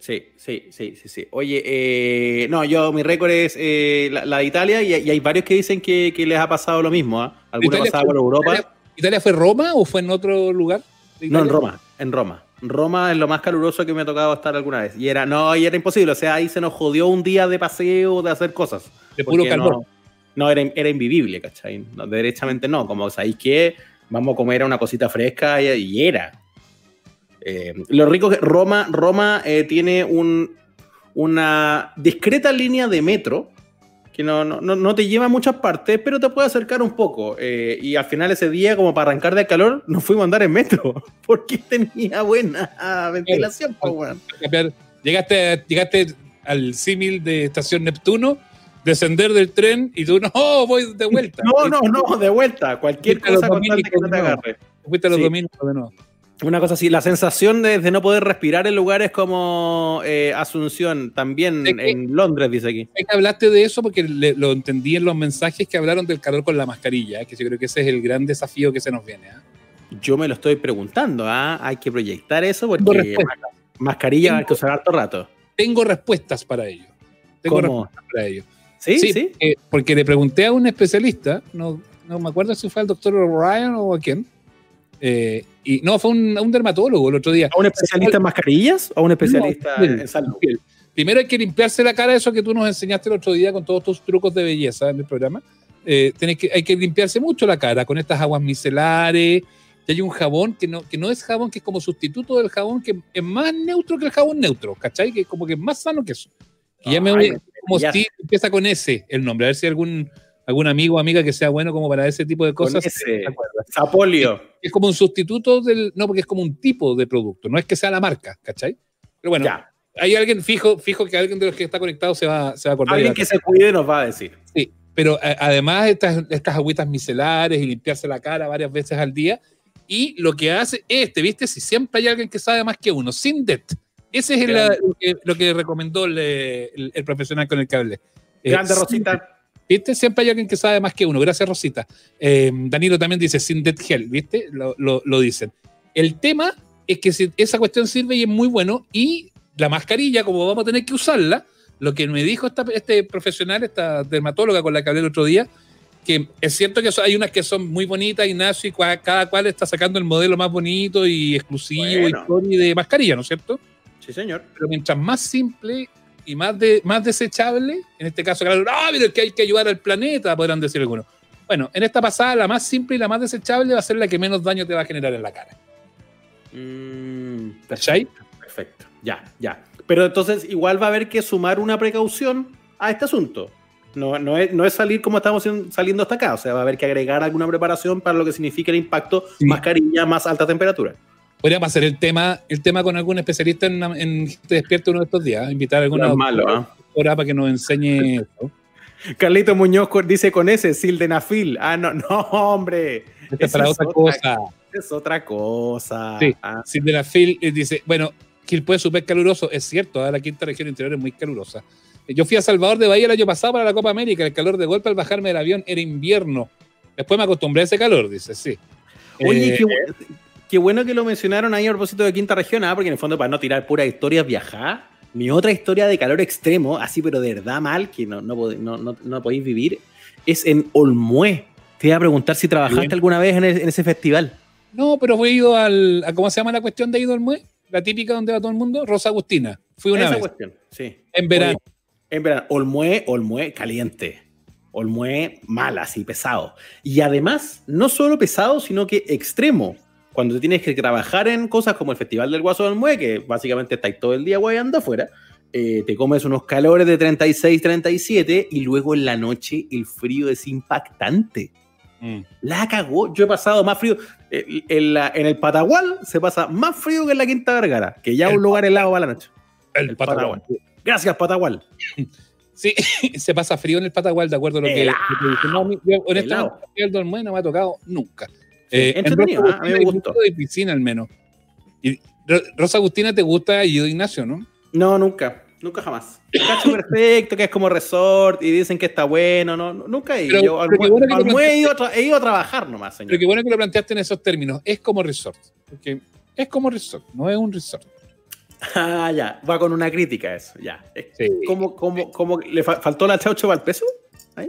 Sí, sí, sí, sí, sí. Oye, eh, no, yo mi récord es eh, la, de Italia y, hay varios que dicen que, les ha pasado lo mismo. ¿ah? Algunos pasaban por Europa. Italia, fue Roma o fue en otro lugar? No, en Roma, en Roma. Roma es lo más caluroso que me ha tocado estar alguna vez. Y era, no, y era imposible. O sea, ahí se nos jodió un día de paseo, de hacer cosas. De puro calor. No, era, era, invivible, ¿cachai? No, derechamente no. Como, ¿sabéis qué? Vamos a comer una cosita fresca y, era. Eh, lo rico es que Roma, Roma eh, tiene un, una discreta línea de metro que no, no, no, te lleva a muchas partes, pero te puede acercar un poco. Eh, y al final ese día, como para arrancar de calor, nos fuimos a andar en metro, porque tenía buena ventilación. Llegaste, llegaste al símil de Estación Neptuno, descender del tren y tú, no, voy de vuelta. no, no, no, de vuelta. Cualquier cosa con que no te agarre. Fuiste a los domingos de nuevo. Una cosa así, la sensación de, no poder respirar en lugares como eh, Asunción, también en Londres, dice aquí. Es que hablaste de eso porque lo entendí en los mensajes que hablaron del calor con la mascarilla, que yo creo que ese es el gran desafío que se nos viene. ¿ah? Yo me lo estoy preguntando, ¿ah? hay que proyectar eso porque mascarilla hay que usar harto rato. Tengo respuestas para ello. Tengo respuestas para ello. Sí, sí. Porque, le pregunté a un especialista, no, no me acuerdo si fue al doctor Ryan o a quién, eh, y no, fue un, un, dermatólogo el otro día. ¿A un especialista en mascarillas o un especialista en salud? Primero hay que limpiarse la cara, eso que tú nos enseñaste el otro día con todos tus trucos de belleza en el programa. Eh, que, hay que limpiarse mucho la cara con estas aguas micelares. Y hay un jabón que no, que no es jabón, que es como sustituto del jabón, que es más neutro que el jabón neutro, ¿cachai? Que es como que es más sano que eso. Y ya me voy, como si empieza con ese el nombre, a ver si algún algún amigo o amiga que sea bueno como para ese tipo de cosas. Sapolio. Es, como un sustituto del. No, porque es como un tipo de producto, no es que sea la marca, ¿cachai? Pero bueno, hay alguien fijo, fijo que alguien de los que está conectado se va, se va a acordar. Alguien que se cuide nos va a decir. Sí, pero eh, además estas, estas agüitas micelares y limpiarse la cara varias veces al día. Y lo que hace este, ¿viste? Si siempre hay alguien que sabe más que uno, sin debt. Ese es lo, que, recomendó el, profesional con el que hablé. Grande, Rosita. ¿Viste? Siempre hay alguien que sabe más que uno. Gracias, Rosita. Eh, Danilo también dice sin dead gel, ¿viste? Lo, dicen. El tema es que esa cuestión sirve y es muy bueno. Y la mascarilla, como vamos a tener que usarla, lo que me dijo este profesional, esta dermatóloga con la que hablé el otro día, que es cierto que hay unas que son muy bonitas, Ignacio, y cada cual está sacando el modelo más bonito y exclusivo y de mascarilla, ¿no es cierto? Sí, señor. Pero mientras más simple y más, de, más desechable, en este caso, claro, no, pero es que hay que ayudar al planeta, podrán decir algunos. Bueno, en esta pasada, la más simple y la más desechable va a ser la que menos daño te va a generar en la cara. Mm, perfecto, perfecto, ya, ya. Pero entonces igual va a haber que sumar una precaución a este asunto. No, no, es, no es salir como estamos saliendo hasta acá, o sea, va a haber que agregar alguna preparación para lo que significa el impacto, mascarilla, más alta temperatura. Podríamos hacer el tema, el tema con algún especialista en, en Te Despierto uno de estos días, invitar a alguna malo, ¿ah? para que nos enseñe eso. Carlito Muñoz dice con ese, sildenafil. Ah, no, no, hombre. Es para otra, cosa. Es otra cosa. Sí, ah. sildenafil eh, dice, bueno, Quilpue es súper caluroso. Es cierto, ¿eh? la quinta región interior es muy calurosa. Yo fui a Salvador de Bahía el año pasado para la Copa América. El calor de golpe al bajarme del avión era invierno. Después me acostumbré a ese calor, dice, sí. Oye, eh, qué, bueno que lo mencionaron ahí a propósito de quinta región, ¿ah? porque en el fondo para no tirar pura historia viajar, mi otra historia de calor extremo, así pero de verdad mal, que no, no, no, no podéis vivir, es en Olmué. Te iba a preguntar si trabajaste alguna vez en, ese festival. No, pero he ido al. A, ¿Cómo se llama la cuestión de ir Olmué? La típica donde va todo el mundo. Rosa Agustina. Fui una Esa vez. cuestión, sí. En verano. En verdad, Olmué, Olmué caliente. Olmué mal, así, pesado. Y además, no solo pesado, sino que extremo. Cuando te tienes que trabajar en cosas como el Festival del Guaso del Olmué, que básicamente estáis todo el día guayando afuera, eh, te comes unos calores de 36, 37 y luego en la noche el frío es impactante. Mm. La cagó. Yo he pasado más frío. Eh, en, el Patagual se pasa más frío que en la Quinta Vergara, que ya es un lugar helado para la noche. El, Patagual. Gracias, Patagual. Sí, se pasa frío en el Patagual, de acuerdo a lo que, No, honestamente, el Dolmué no me ha tocado nunca. Eh, entretenido, ¿eh? a mí me gustó. De piscina al menos. Y Rosa Agustina te gusta yo Ignacio, ¿no? No, nunca. Nunca jamás. Cacho perfecto, que es como resort y dicen que está bueno. No, nunca he ido. Yo, he, ido a trabajar nomás, señor. Pero qué bueno que lo planteaste en esos términos. Es como resort. Porque es como resort, no es un resort. Ah, ya, va con una crítica eso, ya. ¿Cómo, cómo, cómo le faltó la chaucho al peso? ¿Ahí?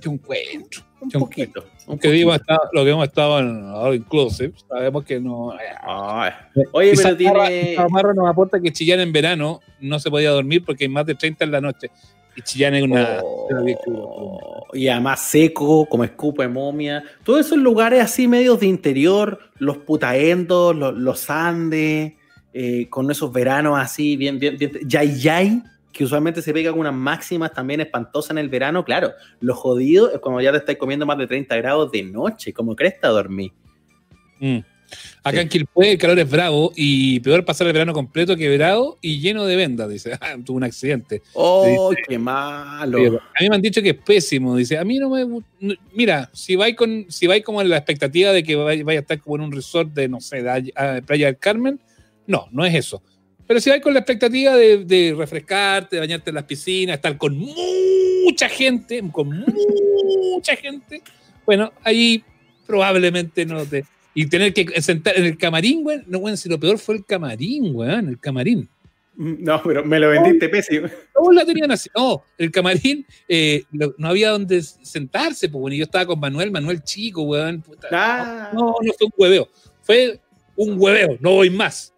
Yo encuentro. Un poquito. Aunque digo, lo que hemos estado en All Inclusive, sabemos que no. oye, pero tiene. Marro nos aporta que Chillán en verano no se podía dormir porque hay más de 30 en la noche. Y Chillán es una. Oh, y además seco, como escupa de momia. Todos esos lugares así medios de interior, los putaendos, los, los Andes. Eh, con esos veranos así, bien, bien, bien, yay, yay, que usualmente se pega con unas máximas también espantosas en el verano, claro, lo jodido es cuando ya te estáis comiendo más de 30 grados de noche, como cresta dormir. Mm. Acá en Quilpue el calor es bravo y peor pasar el verano completo que verano y lleno de vendas, dice. Ah, tuvo un accidente. ¡Oh, qué malo! A mí me han dicho que es pésimo, dice. A mí no me... Mira, si vais con, si vais como en la expectativa de que vaya, a estar como en un resort de, no sé, de Playa del Carmen, no, no es eso. Pero si vas con la expectativa de, refrescarte, de bañarte en las piscinas, estar con mucha gente, con mucha gente, bueno, ahí probablemente no te. Y tener que sentar en el camarín, güey, no, bueno, si lo peor fue el camarín, güey, el camarín. No, pero me lo vendiste pésimo. ¿Cómo la tenían así? No, el camarín eh, no había donde sentarse, pues bueno, yo estaba con Manuel, Manuel chico, weón. Ah. No, no fue un hueveo. Fue un hueveo, no voy más.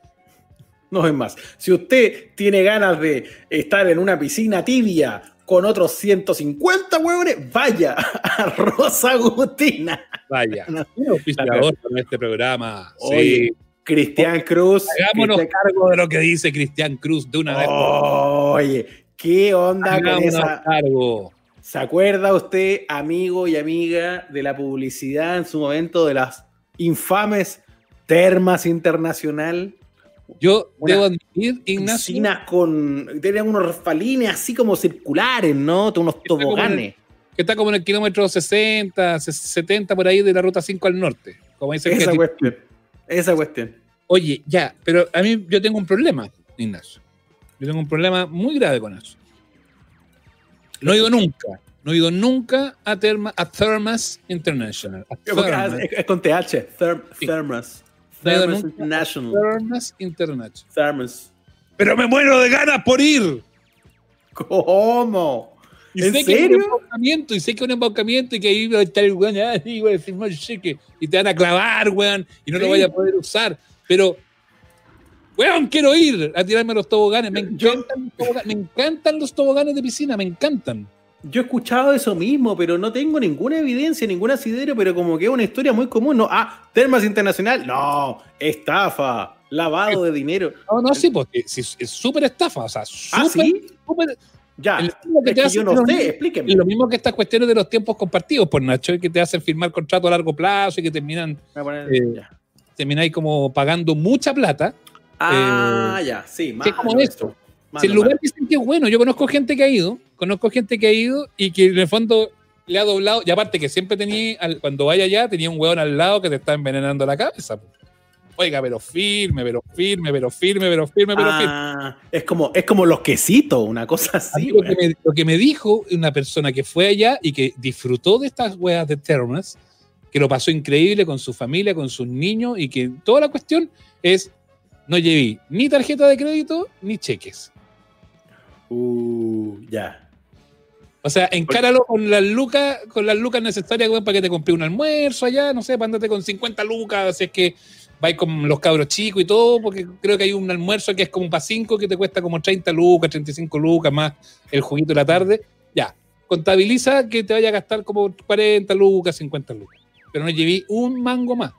No es más. Si usted tiene ganas de estar en una piscina tibia con otros 150 huevones, vaya a Rosa Agustina. Vaya. Un con este programa. sí. Cristian Cruz. Hagámonos cargo de lo que dice Cristian Cruz de una vez. Oye, ¿qué onda con esa? Cargo. ¿Se acuerda usted, amigo y amiga, de la publicidad en su momento de las infames Termas Internacional? Yo debo admitir, Ignacio. con. Tenían unos refalines así como circulares, ¿no? Unos toboganes. que está como en el kilómetro 60, 70 por ahí de la ruta 5 al norte. Como dice Esa cuestión. Esa cuestión. Oye, ya, pero a mí yo tengo un problema, Ignacio. Yo tengo un problema muy grave con eso. No he ido nunca. No he ido nunca a, a Thermas International. Es, con TH, Thermas. Thermos International. Thermos International. Thermos. Pero me muero de ganas por ir. ¿Cómo? Y ¿En sé serio? que un embaucamiento, y sé que un embaucamiento y que ahí va a estar el weón, y voy a decir, cheque, y te van a clavar, weón, y no lo voy a poder usar. Pero weón, quiero ir a tirarme los toboganes. Me encantan, los toboganes, me encantan los toboganes de piscina, me encantan. Yo he escuchado eso mismo, pero no tengo ninguna evidencia, ningún asidero, pero como que es una historia muy común. No, ah, Termas Internacional, no, estafa, lavado de dinero. No, no, sí, porque es súper estafa, o sea, ¿Ah, súper, ya, es que yo no sé, explíqueme. Lo mismo que estas cuestiones de los tiempos compartidos, por Nacho, que te hacen firmar contrato a largo plazo y que terminan, eh, termináis como pagando mucha plata. Ah, eh, ya, sí, más. como esto. Si el lugar dicen que es bueno, yo conozco gente que ha ido, conozco gente que ha ido y que en el fondo le ha doblado, y aparte que siempre tenía, cuando vaya allá, tenía un hueón al lado que te está envenenando la cabeza. Oiga, pero firme, pero firme, pero firme, pero firme, pero firme. Ah, es como, es como los quesitos, una cosa así. Lo que, me, lo que, me, dijo una persona que fue allá y que disfrutó de estas hueas de termas, que lo pasó increíble con su familia, con sus niños, y que toda la cuestión es, no llevé ni tarjeta de crédito ni cheques. Uh, ya. O sea, encáralo con las lucas, con las lucas necesarias para que te compre un almuerzo allá, no sé, para andarte con 50 lucas, si es que vais con los cabros chicos y todo, porque creo que hay un almuerzo que es como para 5 que te cuesta como 30 lucas, 35 lucas más el juguito de la tarde. Ya, contabiliza que te vaya a gastar como 40 lucas, 50 lucas. Pero no llevé un mango más.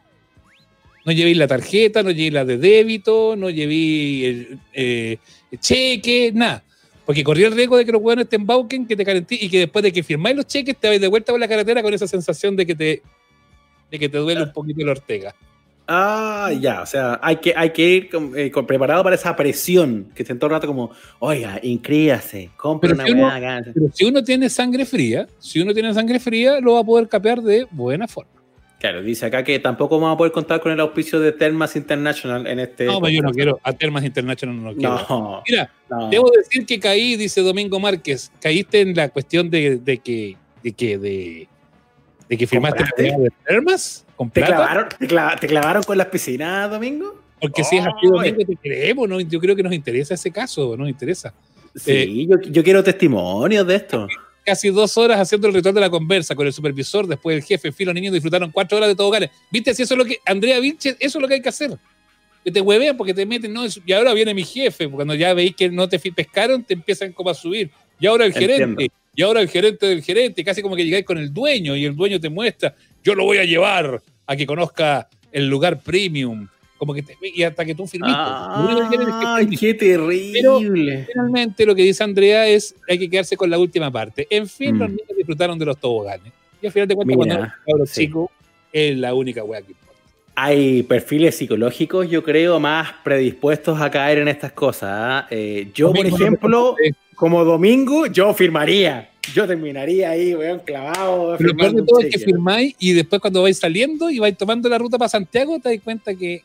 No llevé la tarjeta, no llevé la de débito, no llevé el, eh, cheque, nada. Porque corría el riesgo de que los hueones te embauquen, que te calentín y que después de que firmáis los cheques te vais de vuelta por la carretera con esa sensación de que te, de que te duele un poquito la ortega. Ah, ya, o sea, hay que, hay que ir eh, preparado para esa presión que se todo el rato como, oiga, inscríbase, compre una buena Pero si uno tiene sangre fría, si uno tiene sangre fría, lo va a poder capear de buena forma. Claro, dice acá que tampoco vamos a poder contar con el auspicio de Termas International en este. No, pero yo no quiero, a Termas International no lo quiero. Mira, debo decir que caí, dice Domingo Márquez, caíste en la cuestión de, de que, de que, de, de que firmaste la de Termas. ¿Te clavaron, te, clavaron, con las piscinas, Domingo? Porque si es así, Domingo, te creemos, ¿no? Yo creo que nos interesa ese caso, nos interesa. Sí, eh, yo, yo, quiero testimonios de esto. Casi dos horas haciendo el ritual de la conversa con el supervisor, después el jefe, Filo, niños disfrutaron cuatro horas de toboganes. ¿Viste? Si eso es lo que, Andrea Vilches, eso es lo que hay que hacer. Que te huevean porque te meten, no, y ahora viene mi jefe, cuando ya veis que no te pescaron, te empiezan como a subir. Y ahora el gerente, y ahora el gerente del gerente, casi como que llegáis con el dueño y el dueño te muestra, yo lo voy a llevar a que conozca el lugar premium. Como que y hasta que tú firmiste. ¡Ay, qué terrible! finalmente lo que dice Andrea es hay que quedarse con la última parte. En fin, los mm. niños disfrutaron de los toboganes. Y al final de cuentas, cuando los chicos, es la única wea que importa. Hay perfiles psicológicos, yo creo, más predispuestos a caer en estas cosas. ¿ah? Eh, yo, por ejemplo, como domingo, yo firmaría yo terminaría ahí, weón, clavado. Lo peor de todo es que firmáis y después cuando vais saliendo y vais tomando la ruta para Santiago, te das cuenta que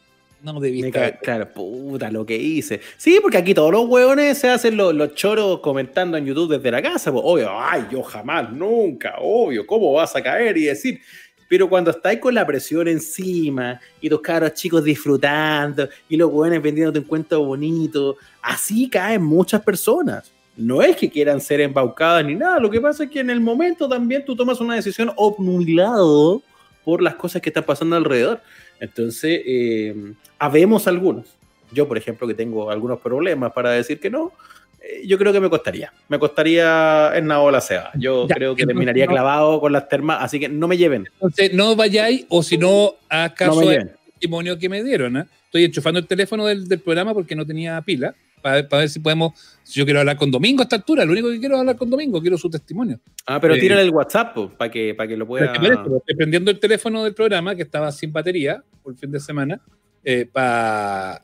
no debiste. Claro, puta, lo que hice. Sí, porque aquí todos los weones se hacen los, choros comentando en YouTube desde la casa. Pues, obvio, ay, yo jamás, nunca, obvio, ¿cómo vas a caer y decir? Pero cuando estáis con la presión encima y tus caros chicos disfrutando y los weones vendiendo un cuento bonito, así caen muchas personas no es que quieran ser embaucadas ni nada, lo que pasa es que en el momento también tú tomas una decisión obnubilado por las cosas que están pasando alrededor. Entonces, eh, habemos algunos. Yo, por ejemplo, que tengo algunos problemas para decir que no, eh, yo creo que me costaría. Me costaría en la ola sea. Yo creo que terminaría clavado con las termas, así que no me lleven. Entonces, no vayáis o si no, acaso el testimonio que me dieron. ¿eh? Estoy enchufando el teléfono del, del programa porque no tenía pila para, ver si podemos, si yo quiero hablar con Domingo a esta altura, lo único que quiero es hablar con Domingo, quiero su testimonio. Ah, pero eh, tírale el WhatsApp para que, para que lo pueda... Estoy prendiendo el teléfono del programa que estaba sin batería por el fin de semana eh, para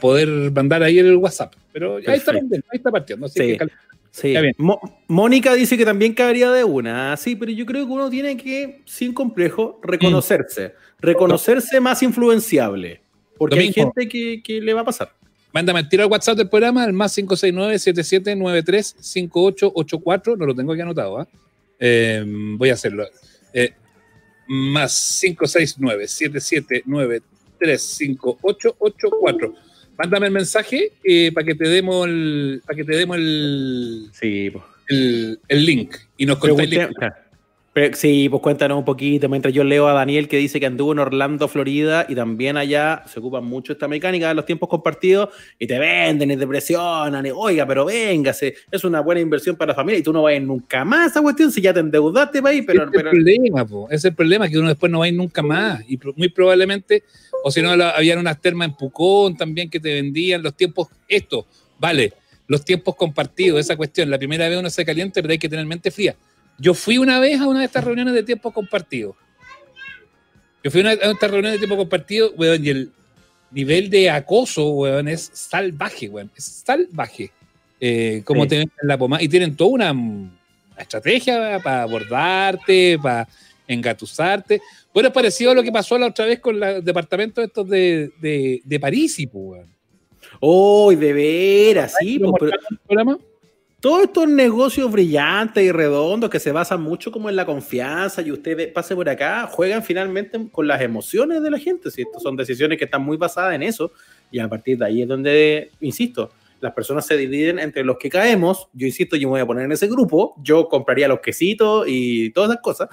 poder mandar ahí el WhatsApp. Pero ahí está, ahí está partiendo. sí. Sí. Mónica dice que también cabería de una, sí, pero yo creo que uno tiene que, sin complejo, reconocerse. Reconocerse más influenciable. Porque hay gente que, que, le va a pasar. Mándame el tiro al WhatsApp del programa, al más 569-7793-5884. No lo tengo aquí anotado. ¿ah? ¿eh? voy a hacerlo. Eh, más 569-7793-5884. Mándame el mensaje eh, para que te demos el. Para que te demos el. Sí, el, el, link. Y nos contéis. Sí, pues cuéntanos un poquito, mientras yo leo a Daniel que dice que anduvo en Orlando, Florida, y también allá se ocupa mucho esta mecánica de los tiempos compartidos, y te venden y te presionan, y oiga, pero véngase, es una buena inversión para la familia, y tú no vas a ir nunca más a esa cuestión si ya te endeudaste para pero... Es el problema, es el problema, que uno después no va a ir nunca más, y muy probablemente, o si no, habían unas termas en Pucón también que te vendían los tiempos, esto, vale, los tiempos compartidos, esa cuestión, la primera vez uno se caliente, pero hay que tener mente fría yo fui una vez a una de estas reuniones de tiempo compartido. Yo fui a una de estas reuniones de tiempo compartido, weón, y el nivel de acoso, weón, es salvaje, weón. Es salvaje. Eh, como te ven en la pomada. Y tienen toda una, estrategia para abordarte, para engatusarte. Bueno, es parecido a lo que pasó la otra vez con los departamentos estos de, de, de París, y, pues, weón. ¡Oh, de veras! Sí, pues, pero todos estos negocios brillantes y redondos que se basan mucho como en la confianza y usted pase por acá, juegan finalmente con las emociones de la gente. Si son decisiones que están muy basadas en eso, y a partir de ahí es donde, insisto, las personas se dividen entre los que caemos. Yo insisto, yo me voy a poner en ese grupo, yo compraría los quesitos y todas esas cosas.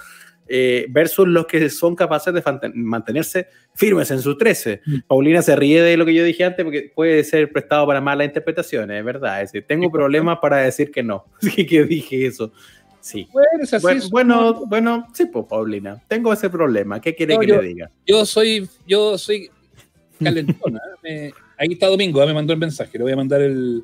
Eh, versus los que son capaces de mantenerse firmes en sus 13. Mm. Paulina se ríe de lo que yo dije antes porque puede ser prestado para malas interpretaciones, es verdad. Es decir, tengo problemas para decir que no. Que dije eso. Sí. Bueno, bueno, sí, pues Paulina, tengo ese problema. ¿Qué quiere que le diga? Yo soy, yo soy calentona. ahí está Domingo, me mandó el mensaje, le voy a mandar el,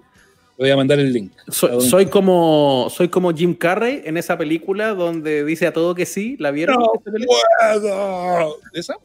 voy a mandar el link. soy, como, soy como Jim Carrey en esa película donde dice a todo que sí. ¿La vieron? No. ¿Esa?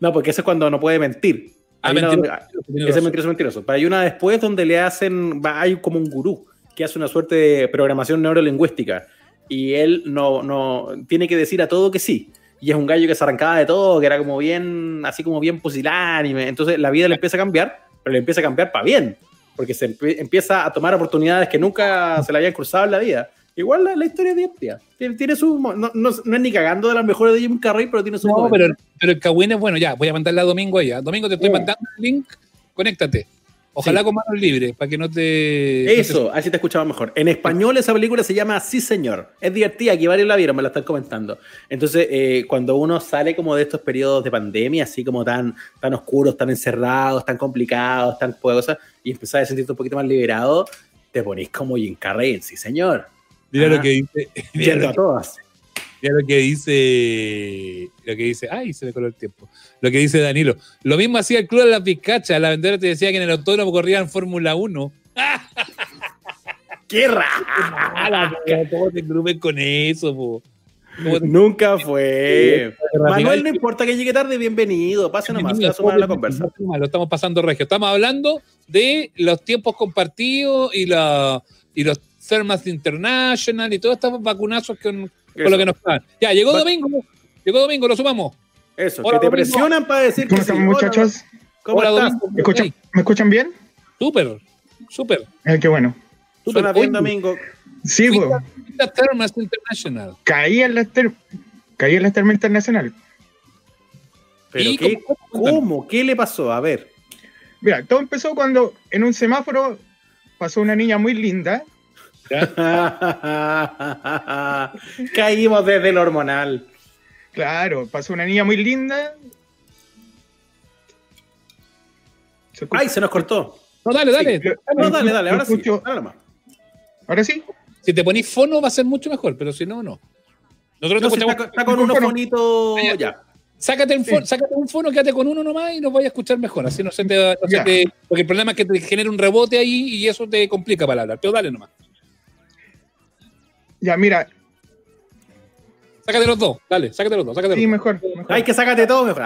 No, porque ese es cuando no puede mentir. Ah, ese es mentiroso, mentiroso. Pero hay una después donde le hacen, hay como un gurú que hace una suerte de programación neurolingüística y él no, no tiene que decir a todo que sí. Y es un gallo que se arrancaba de todo, que era como bien, así como bien pusilánime. Entonces la vida le empieza a cambiar, pero le empieza a cambiar para bien porque se empieza a tomar oportunidades que nunca se le habían cruzado en la vida. Igual la, historia es divertida. Tiene, tiene su. No, no, es ni cagando de las mejores de Jim Carrey, pero tiene su. No, pero, pero, el Kawin es bueno. Ya, voy a mandarle a Domingo ella. Domingo, te estoy mandando el link. Conéctate. Ojalá con manos libres, para que no te. Eso, así te escuchaba mejor. En español, esa película se llama Sí, señor. Es divertida, aquí varios la vieron, me la están comentando. Entonces, eh, cuando uno sale como de estos periodos de pandemia, así como tan, tan oscuros, tan encerrados, tan complicados, tan cosas, y empezás a sentirte un poquito más liberado, te ponís como Jim Carrey Sí, señor. Mira lo ah. que dice. Mira a todas. Mira lo que dice. Lo que dice. Ay, se me coló el tiempo. Lo que dice Danilo. Lo mismo hacía el club de la pizcacha. La vendedora te decía que en el autónomo corrían Fórmula 1. ¡Qué rara! ¿Cómo te grupen con eso, po? Nunca fue. Manuel, no importa que llegue tarde, bienvenido. Pase nomás, a la conversa. Lo estamos pasando regio. Estamos hablando de los tiempos compartidos y, la, y los Thermas International y todos estos vacunazos con, con lo que nos pagan. Ya, llegó domingo. Llegó domingo, lo sumamos. Eso, que te presionan para decir ¿Cómo están, muchachos? ¿Cómo estás? ¿Me escuchan, bien? Súper, súper. Eh, qué bueno. Suena bien, Domingo. Sí, pues. Thermas International. Caí en la, caí en la Termas Internacional. ¿Pero qué? ¿Cómo? ¿Qué le pasó? A ver. Mira, todo empezó cuando en un semáforo pasó una niña muy linda Caímos desde el hormonal. Claro, pasó una niña muy linda. Ay, se nos cortó. No, dale, dale. no, dale, dale, ahora sí. Ahora sí. Si te ponís fono va a ser mucho mejor, pero si no, no. Nosotros está, con unos fonitos ya. Sácate, un fono, quédate con uno nomás y nos vaya a escuchar mejor. Así no se te, Porque el problema es que te genera un rebote ahí y eso te complica para hablar. Pero dale nomás. Ya, mira. Sácate los dos, dale, sácate los dos, sácate Sí, mejor, mejor. Hay que sácate todo, mejor.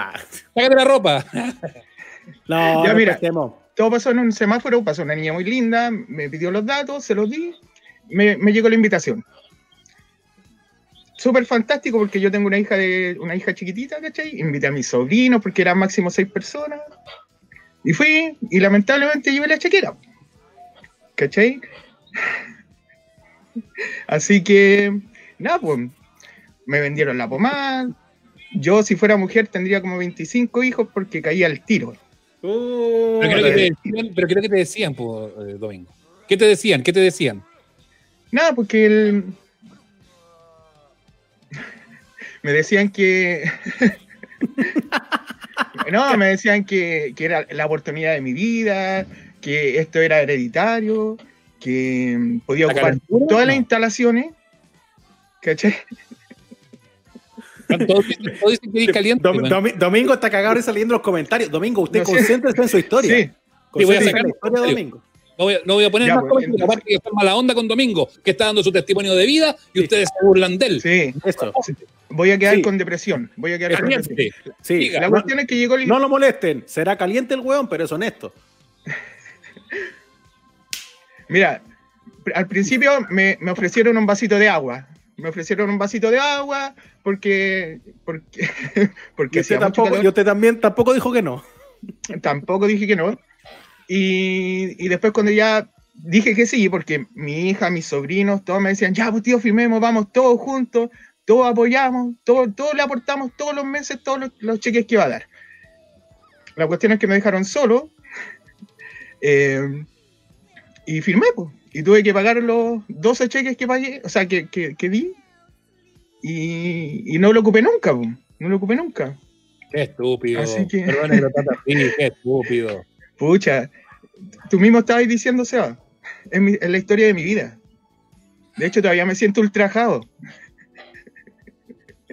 Sácate la ropa. no, ya, mira. Todo pasó en un semáforo, pasó una niña muy linda, me pidió los datos, se los di, me, me llegó la invitación. Súper fantástico porque yo tengo una hija de una hija chiquitita, ¿cachai? Invité a mis sobrinos porque eran máximo seis personas. Y fui, y lamentablemente llevé la chequera. ¿Cachai? Así que, nada, pues, me vendieron la pomada. Yo, si fuera mujer, tendría como 25 hijos porque caía al tiro. Uh, pero, creo que te decían, eh, Domingo. ¿Qué te decían? ¿Qué te decían? Nada, porque el... me decían que. no, me decían que, que, era la oportunidad de mi vida, que esto era hereditario, que podía ocupar todas las instalaciones. ¿Cachai? Domingo está cagado y saliendo los comentarios. Domingo, usted no concéntrese en su historia. Sí. voy a sacar la historia de Domingo. No voy, a, no voy a poner más pues, comentarios, aparte que está mala onda con Domingo, que está dando su testimonio de vida y ustedes se burlan de él. Sí, Esto. Voy a quedar con depresión. Voy a quedar con depresión. Sí. La cuestión es que llegó el... No lo molesten. Será caliente el hueón, pero es honesto. Mira, al principio me, me ofrecieron un vasito de agua. Me ofrecieron un vasito de agua porque porque porque usted tampoco, yo te también tampoco dijo que no. Tampoco dije que no. Y, y, después cuando ya dije que sí porque mi hija mis sobrinos todos me decían ya pues tío firmemos vamos todos juntos todos apoyamos todos todos le aportamos todos los meses todos los, cheques que va a dar la cuestión es que me dejaron solo. Eh, y firmé pues y tuve que pagar los 12 cheques que pagué, o sea, que, que, di, y, no lo ocupé nunca, no lo ocupé nunca. Qué estúpido. Así que... qué estúpido. Pucha, tú mismo estabas diciendo, Seba, es, es la historia de mi vida. De hecho, todavía me siento ultrajado.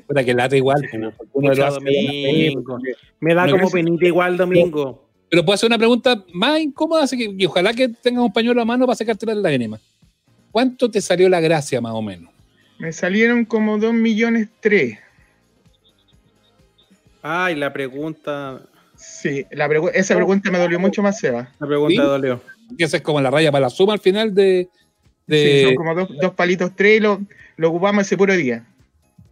Puta que lata igual. Me da como penita igual, Domingo. Pero puedo hacer una pregunta más incómoda, así que, y ojalá que tengas un pañuelo a mano para sacarte la lágrima. ¿Cuánto te salió la gracia, más o menos? Me salieron como 2 millones 3. Ay, la pregunta. Sí, la esa pregunta me dolió mucho más, Seba. La pregunta dolió. Que esa es como la raya para la suma al final de. Sí, son como dos, palitos tres, lo, lo ocupamos ese puro día.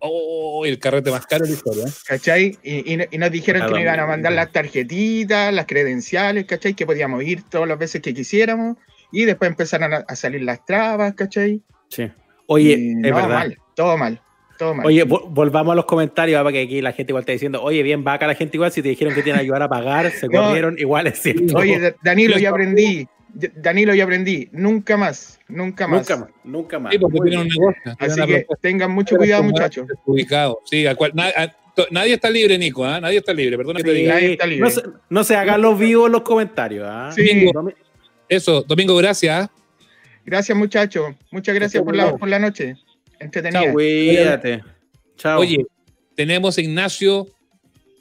Oh, el carrete más caro de la historia. ¿Cachai? Y, nos dijeron que nos iban a mandar las tarjetitas, las credenciales, ¿cachai? Que podíamos ir todas las veces que quisiéramos. Y después empezaron a, salir las trabas, ¿cachai? Sí. Oye, es verdad. Mal, todo mal. Todo mal. Oye, volvamos a los comentarios, para que aquí la gente igual está diciendo, oye, bien vaca la gente igual, si te dijeron que tienen que ayudar a pagar, se corrieron, igual es cierto. Oye, Danilo, ya aprendí, Danilo, ya aprendí, nunca más, nunca más. Nunca más, nunca más. Sí, porque tienen un negocio. Así que tengan mucho cuidado, muchachos. Ubicado, sí, nadie está libre, Nico, ¿eh? nadie está libre, perdón que Nadie está libre. No se, hagan los vivos en los comentarios. ¿eh? Domingo, eso, Domingo, gracias. Gracias, muchachos. Muchas gracias por la, por la noche. Entretenida. cuídate. Chao. Oye, tenemos, Ignacio,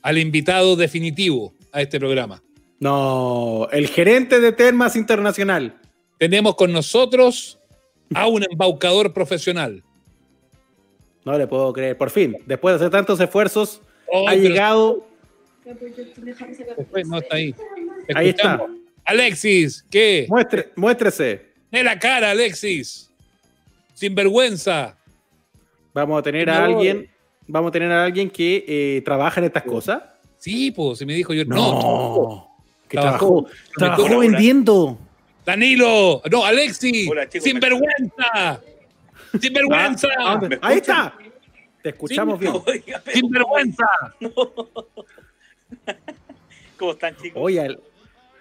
al invitado definitivo a este programa. No, el gerente de Termas Internacional. Tenemos con nosotros a un embaucador profesional. No le puedo creer. Por fin, después de hacer tantos esfuerzos, ha llegado. Después no está ahí. Ahí está. Alexis, ¿qué? Muestre, muéstrese. De la cara, Alexis. Sin vergüenza. Vamos a tener a alguien. Vamos a tener a alguien que eh, trabaja en estas cosas. Sí, pues, se me dijo yo. No. no que trabajó, trabajó, vendiendo. Danilo, no, Alexi, sin vergüenza. Sin vergüenza. Ah, ahí está. Te escuchamos bien. sin vergüenza. ¿Cómo están, chicos? Oiga,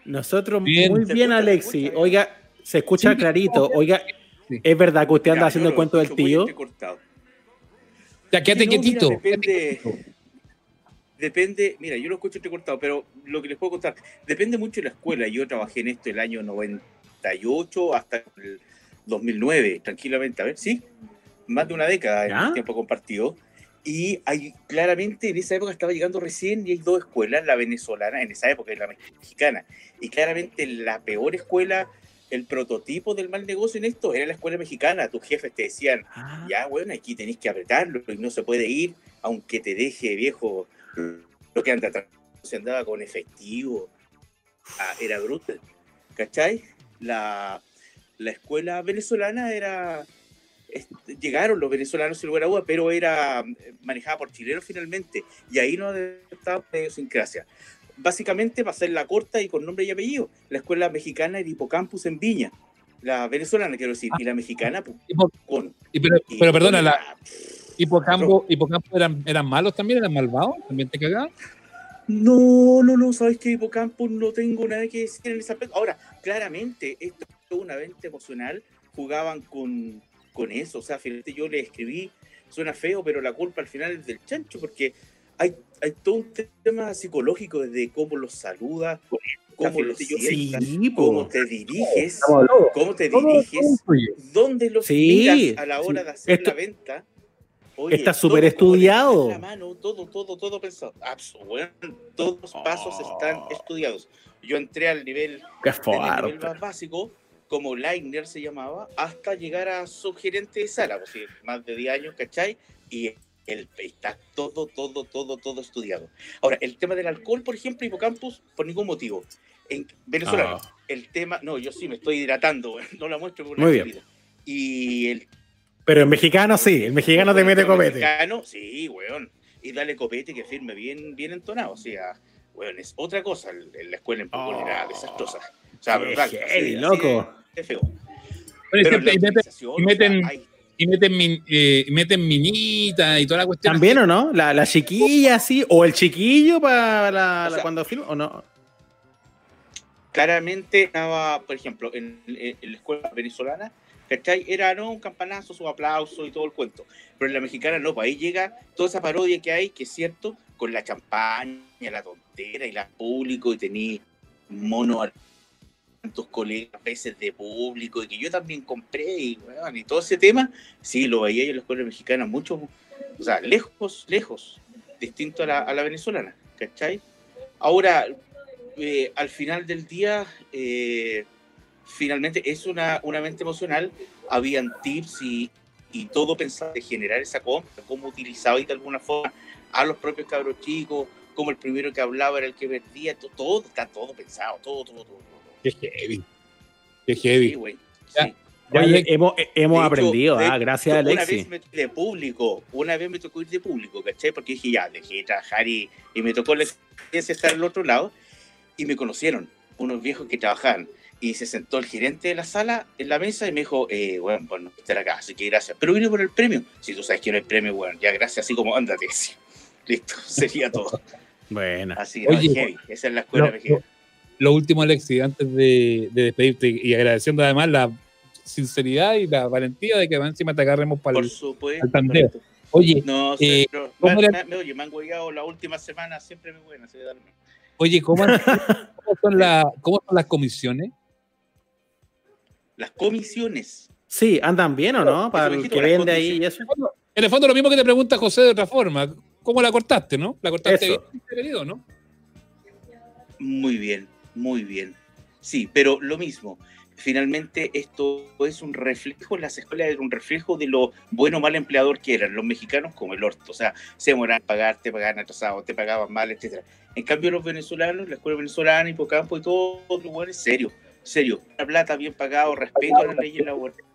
nosotros muy bien, Alexi. Oiga, se escucha clarito. Oiga, ¿es verdad que usted anda haciendo el cuento del tío? Ya, quédate quietito. Depende, depende, mira, yo lo escucho entrecortado, pero lo que les puedo contar, depende mucho de la escuela. Yo trabajé en esto el año 98 hasta el 2009, tranquilamente, a ver, sí, más de una década en tiempo compartido. Y hay claramente en esa época estaba llegando recién y hay dos escuelas, la venezolana, en esa época y la mexicana. Y claramente la peor escuela, el prototipo del mal negocio en esto era la escuela mexicana. Tus jefes te decían, ah. ya bueno, aquí tenéis que apretarlo y no se puede ir, aunque te deje viejo lo que anda se andaba con efectivo, ah, era brutal. ¿Cachai? La, la escuela venezolana era. llegaron los venezolanos sin lugar a duda, pero era eh, manejada por chilenos finalmente. Y ahí no estaba idiosincrasia. Básicamente, para hacer la corta y con nombre y apellido, la escuela mexicana era Hipocampus en Viña. La venezolana, quiero decir, y la mexicana, pues, con. pero, perdona, la, Hipocampo, Hipocampo eran, eran malos también, eran malvados, también te cagaban. No, no, no, sabes que Hipocampo no tengo nada que decir en ese aspecto. Ahora, claramente, esto es una venta emocional, jugaban con, con eso. O sea, finalmente yo le escribí suena feo, pero la culpa al final es del chancho, porque hay, hay todo un tema psicológico desde cómo los saluda, cómo los sientas, cómo te diriges, cómo te diriges, dónde los miras a la hora de hacer la venta. Está súper estudiado. todo, todo, todo pensado. todos los pasos están oh. estudiados. Yo entré al nivel, nivel más básico, como Liner se llamaba, hasta llegar a subgerente de sala, pues, más de 10 años, ¿cachai? Y el, está todo, todo, todo, todo estudiado. Ahora, el tema del alcohol, por ejemplo, Hipocampus, por ningún motivo. En Venezuela, ah. el tema, no, yo sí me estoy hidratando, no la muestro por Muy bien. Y el. Pero en mexicano sí, el mexicano te mete copete. mexicano, sí, weón. Y dale copete que firme bien, bien entonado. O sea, weón, es otra cosa. En la escuela en Pucón era oh. desastrosa. O sea, verdad. loco. Es feo. Pero y meten, y meten, eh, meten minita y toda la cuestión. ¿También o no? La, la chiquilla, sí, o el chiquillo para la, cuando filma, o no. Claramente estaba, por ejemplo, en, la escuela venezolana, ¿cachai? Era ¿no? un campanazo, su aplauso y todo el cuento. Pero en la mexicana no, pues ahí llega toda esa parodia que hay, que es cierto, con la champaña, la tontera y la público, y tenía mono tantos colegas, veces de público, y que yo también compré, y, y todo ese tema, sí, lo veía yo en la escuela mexicana mucho, o sea, lejos, lejos, distinto a la, a la venezolana, ¿cachai? Ahora, eh, al final del día, eh, finalmente es una, una mente emocional, habían tips y, y todo pensado de generar esa compra, cómo utilizaba y de alguna forma a los propios cabros chicos, como el primero que hablaba era el que vendía, todo, todo está todo pensado, todo, todo, todo. Qué heavy. Qué heavy. Sí, hemos, hemos aprendido, ah, gracias a Alexi. Una vez me de público, una vez me tocó ir de público, ¿cachai? Porque dije, ya, dejé de trabajar y, y me tocó la experiencia estar al otro lado y me conocieron unos viejos que trabajaban. Y se sentó el gerente de la sala en la mesa y me dijo, eh, bueno, pues no estar acá, así que gracias. Pero vine por el premio. Si tú sabes que no hay premio, bueno, ya gracias, así como ándate. Listo, sería todo. Bueno. Así, Oye, esa es la escuela no, lo último, Alexi, antes de, despedirte y agradeciendo además la sinceridad y la valentía de que encima te agarremos para el, supuesto, tanteo. Oye, no, eh, me, oye, me han hueado la última semana, siempre me buena. Oye, ¿cómo, son ¿cómo son las comisiones? Las comisiones. Sí, andan bien o no, para el que vende ahí y eso. En el fondo, lo mismo que te pregunta José de otra forma. ¿Cómo la cortaste, no? ¿La cortaste bien, no? Muy bien. Muy bien. Sí, pero lo mismo. Finalmente esto es un reflejo, las escuelas eran un reflejo de lo bueno o mal empleador que eran los mexicanos como el orto. O sea, se demoraban pagar, te pagaban atrasado, te pagaban mal, etcétera. En cambio los venezolanos, la escuela venezolana, Hipocampo y todo, lo bueno es serio, serio. La plata bien pagado, respeto a las leyes laborales.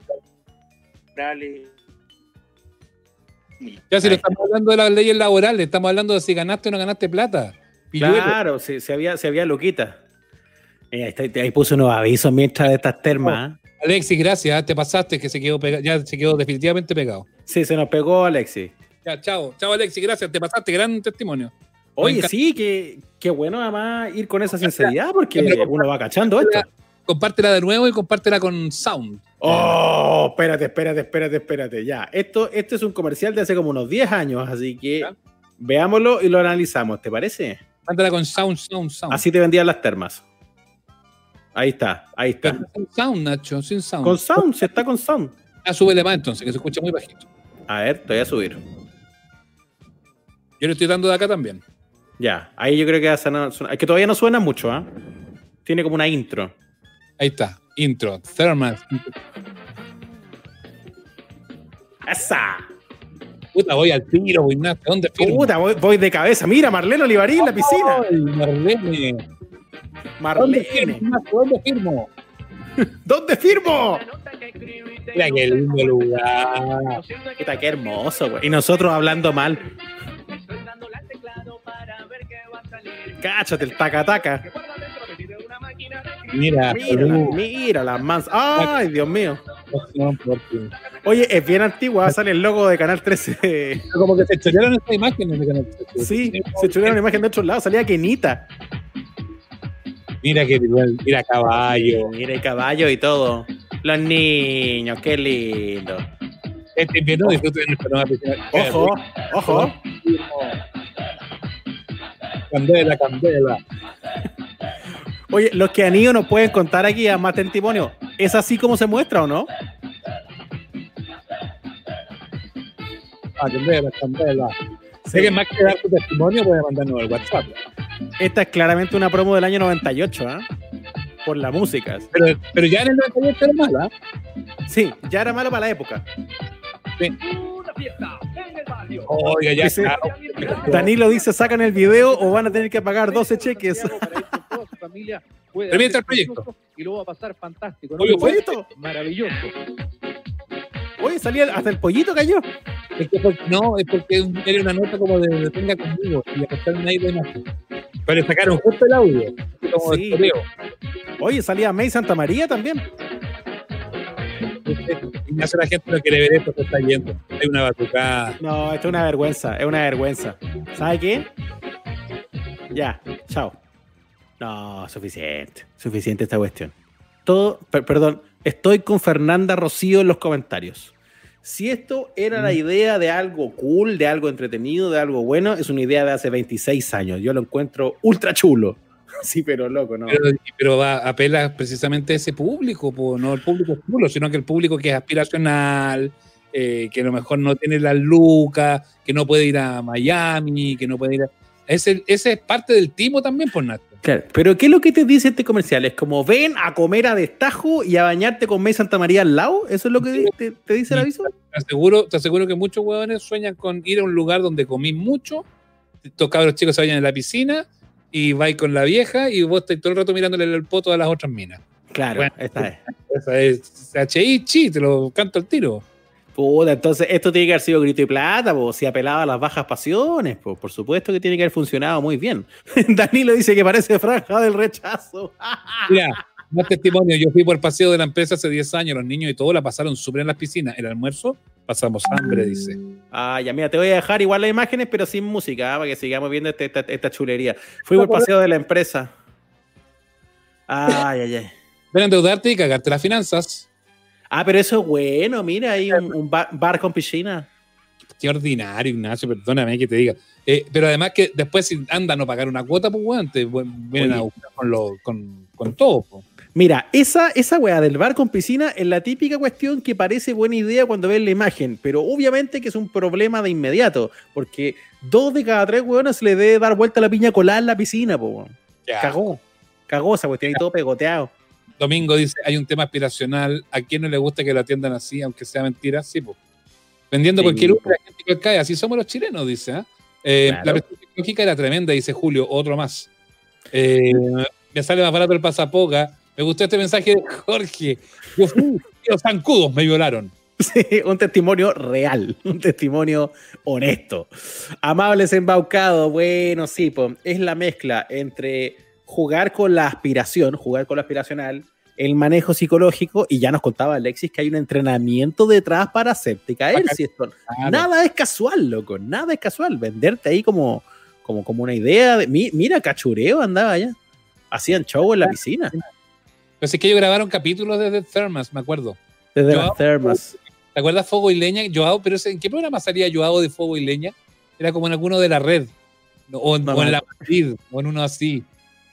Ya si no estamos hablando de las leyes laborales, estamos hablando de si ganaste o no ganaste plata. Claro, se había, se había loquita. Eh, ahí, puse unos avisos mientras de estas termas. ¿eh? Alexis, gracias, te pasaste, que se quedó ya se quedó definitivamente pegado. Sí, se nos pegó Alexis. Ya, chao, chao Alexis, gracias, te pasaste, gran testimonio. Oye, sí, que, qué bueno además ir con esa sinceridad porque uno va cachando esto. Compártela de nuevo y compártela con Sound. Oh, espérate, espérate, espérate, espérate. Ya, esto, esto es un comercial de hace como unos 10 años, así que veámoslo y lo analizamos, ¿te parece? Mándala con Sound, Sound, Sound. Así te vendían las termas. Ahí está, ahí está. sin sound, Nacho, sin sound. Con sound, se está con sound. Ah, súbele más entonces, que se escucha muy bajito. A ver, te voy a subir. Yo le estoy dando de acá también. Ya, ahí yo creo que va Es que todavía no suena mucho, ¿ah? Tiene como una intro. Ahí está, intro, thermal. ¡Esa! Puta, voy al tiro, voy nada. ¿Dónde firmo? Puta, voy, de cabeza. Mira, Marlene Olivarí en la piscina. Ay, Marlene. Marlene. ¿Dónde firmo? ¿Dónde firmo? Mira qué lindo lugar. Puta, qué hermoso, güey. Y nosotros hablando mal. Cáchate el taca-taca. Mira, mira, mira las mansas. ¡Ay, Dios mío! Oye, es bien antigua, sale el logo de Canal 13. Como que se echaron estas imágenes de Canal 13. Sí, se echaron imagen de otros lados, salía Kenita. Mira que mira caballo. Mira el caballo y todo. Los niños, qué lindo. Este invierno disfruten nueva piscina. Ojo, ojo. Candela, candela. Oye, los que han ido nos pueden contar aquí a más testimonio. ¿Es así como se muestra o no? Ah, candela, candela. Sé que más que dar tu testimonio, puede mandarnos el WhatsApp. Esta es claramente una promo del año 98, ¿eh? Por la música. Pero, pero ya en el 98 era mala. Sí, ya era malo para la época. Sí. Oiga, ya está. Danilo dice, sacan el video o van a tener que pagar 12 cheques. Termina el proyecto. Y luego va a pasar fantástico. Oye, pollito. Maravilloso. Oye, salía hasta el pollito cayó. Es que no, es porque era una nota como de tenga conmigo y acostar un aire más. Pero le sacaron justo el audio. Como sí. Oye, salía May Santa María también. Ignacio, la gente no quiere ver esto que está yendo. Hay una batucada. No, esto es una vergüenza, es una vergüenza. ¿Sabe qué? Ya, chao. No, suficiente, suficiente esta cuestión. Todo, perdón, estoy con Fernanda Rocío en los comentarios. Si esto era la mm. idea de algo cool, de algo entretenido, de algo bueno, es una idea de hace 26 años. Yo lo encuentro ultra chulo. Sí, pero loco, ¿no? Pero, va, apela precisamente a ese público, no el público chulo, sino que el público que es aspiracional, eh, que a lo mejor no tiene la lucas, que no puede ir a Miami, que no puede ir a... Ese, ese es parte del timo también, por Nato. Claro, pero ¿qué es lo que te dice este comercial? Es como ven a comer a destajo y a bañarte con May Santa María al lado. ¿Eso es lo que te, dice el aviso? Te aseguro, te aseguro que muchos huevones sueñan con ir a un lugar donde comí mucho, estos cabros chicos se vayan en la piscina y vais con la vieja y vos estás todo el rato mirándole el poto a las otras minas. Claro, esta es. Esa es HI, chi, te lo canto al tiro. Puta, entonces esto tiene que haber sido grito y plata, pues, si apelaba a las bajas pasiones, pues, por supuesto que tiene que haber funcionado muy bien. Danilo dice que parece franja del rechazo. Mira, más testimonio, yo fui por el paseo de la empresa hace 10 años, los niños y todo la pasaron súper en las piscinas. El almuerzo pasamos hambre, dice. Ah, ya, mira, te voy a dejar igual las imágenes, pero sin música, ¿ah? para que sigamos viendo este, esta, chulería. Fui por el paseo de la empresa. Ay, ay, ay. Ven a endeudarte y cagarte las finanzas. Ah, pero eso es bueno, mira, hay un, bar, con piscina. Qué ordinario, Ignacio, perdóname que te diga. Eh, pero además que después si andan a pagar una cuota, pues weón, vienen a buscar con, con, todo. Mira, esa, esa weá del bar con piscina es la típica cuestión que parece buena idea cuando ves la imagen, pero obviamente que es un problema de inmediato, porque dos de cada tres weones le debe dar vuelta a la piña colada en la piscina, pues Cagó, cagó esa cuestión y todo pegoteado. Domingo dice, hay un tema aspiracional, ¿a quién no le gusta que lo atiendan así, aunque sea mentira? Sí, pues. Vendiendo cualquier uno, la gente cae, así somos los chilenos, dice. ¿ah? Eh, La presión psicológica era tremenda, dice Julio, otro más. Eh, me sale más barato el pasapoga. Me gustó este mensaje de Jorge. Yo fui, los zancudos me violaron. Sí, un testimonio real, un testimonio honesto. Amables embaucados, bueno, sí, pues, es la mezcla entre jugar con la aspiración, jugar con lo aspiracional, el manejo psicológico, y ya nos contaba Alexis que hay un entrenamiento detrás para hacerte caer. Si esto, Nada es casual, loco, nada es casual. Venderte ahí como, como, como una idea de. mira, cachureo andaba allá. Hacían show en la piscina. Pero es que ellos grabaron capítulos desde Thermas, me acuerdo. Desde las Thermas. ¿Te acuerdas Fuego y Leña? Joao, pero ¿en qué programa salía Joao de Fuego y Leña? Era como en alguno de la red. O, en, la Madrid, o en uno así.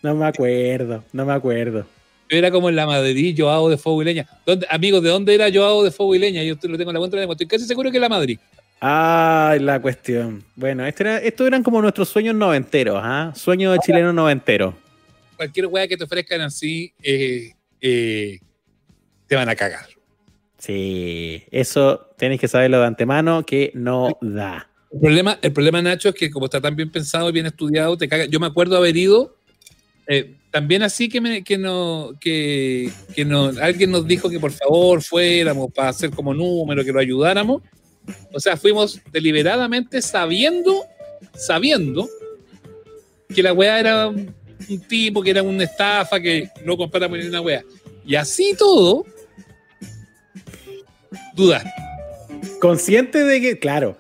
No me acuerdo, no me acuerdo. Yo era como en la Madrid, Joao de Fuego y Leña. amigos, ¿de dónde era Joao de Fuego y Leña? Yo lo tengo en la cuenta de Estoy casi seguro que es la Madrid. Ah, la cuestión. Bueno, este era, estos eran como nuestros sueños noventeros, ¿ah? Sueños de chileno noventero. Cualquier weá que te ofrezcan así, eh, eh, te van a cagar. Sí, eso tienes que saberlo de antemano que no da. El problema, el problema, Nacho, es que como está tan bien pensado y bien estudiado, te caga. Yo me acuerdo haber ido eh, también así que, me, que, no, que, que no, alguien nos dijo que por favor fuéramos para hacer como número, que lo ayudáramos. O sea, fuimos deliberadamente sabiendo, sabiendo que la weá era un, tipo, que era una estafa, que no compráramos ni una weá. Y así todo, dudar. Consciente de que, claro.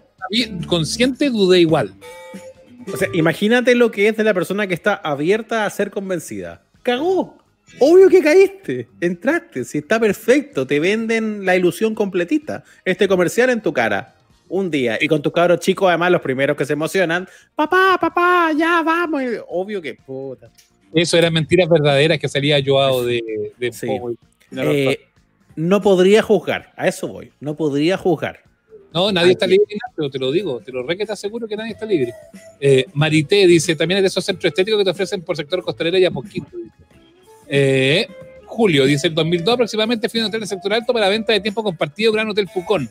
Consciente dudé igual. O sea, imagínate lo que es de la persona que está abierta a ser convencida. ¡Cagó! Obvio que caíste, entraste, si está perfecto, te venden la ilusión completita. Este comercial en tu cara, un día, y con tus cabros chicos, además, los primeros que se emocionan, papá, papá, ya vamos. Obvio que puta. Eso eran mentiras verdaderas que salía Joao de, de eh, no podría juzgar, a eso voy, no podría juzgar. No, nadie está libre, pero te lo digo, te lo re que te aseguro que nadie está libre. Eh, Marité dice, también es de esos centros estéticos que te ofrecen por sector costalero y a poquito. Eh, Julio dice, en 2002 aproximadamente fui a un hotel de sector alto para venta de tiempo compartido Gran Hotel Pucón.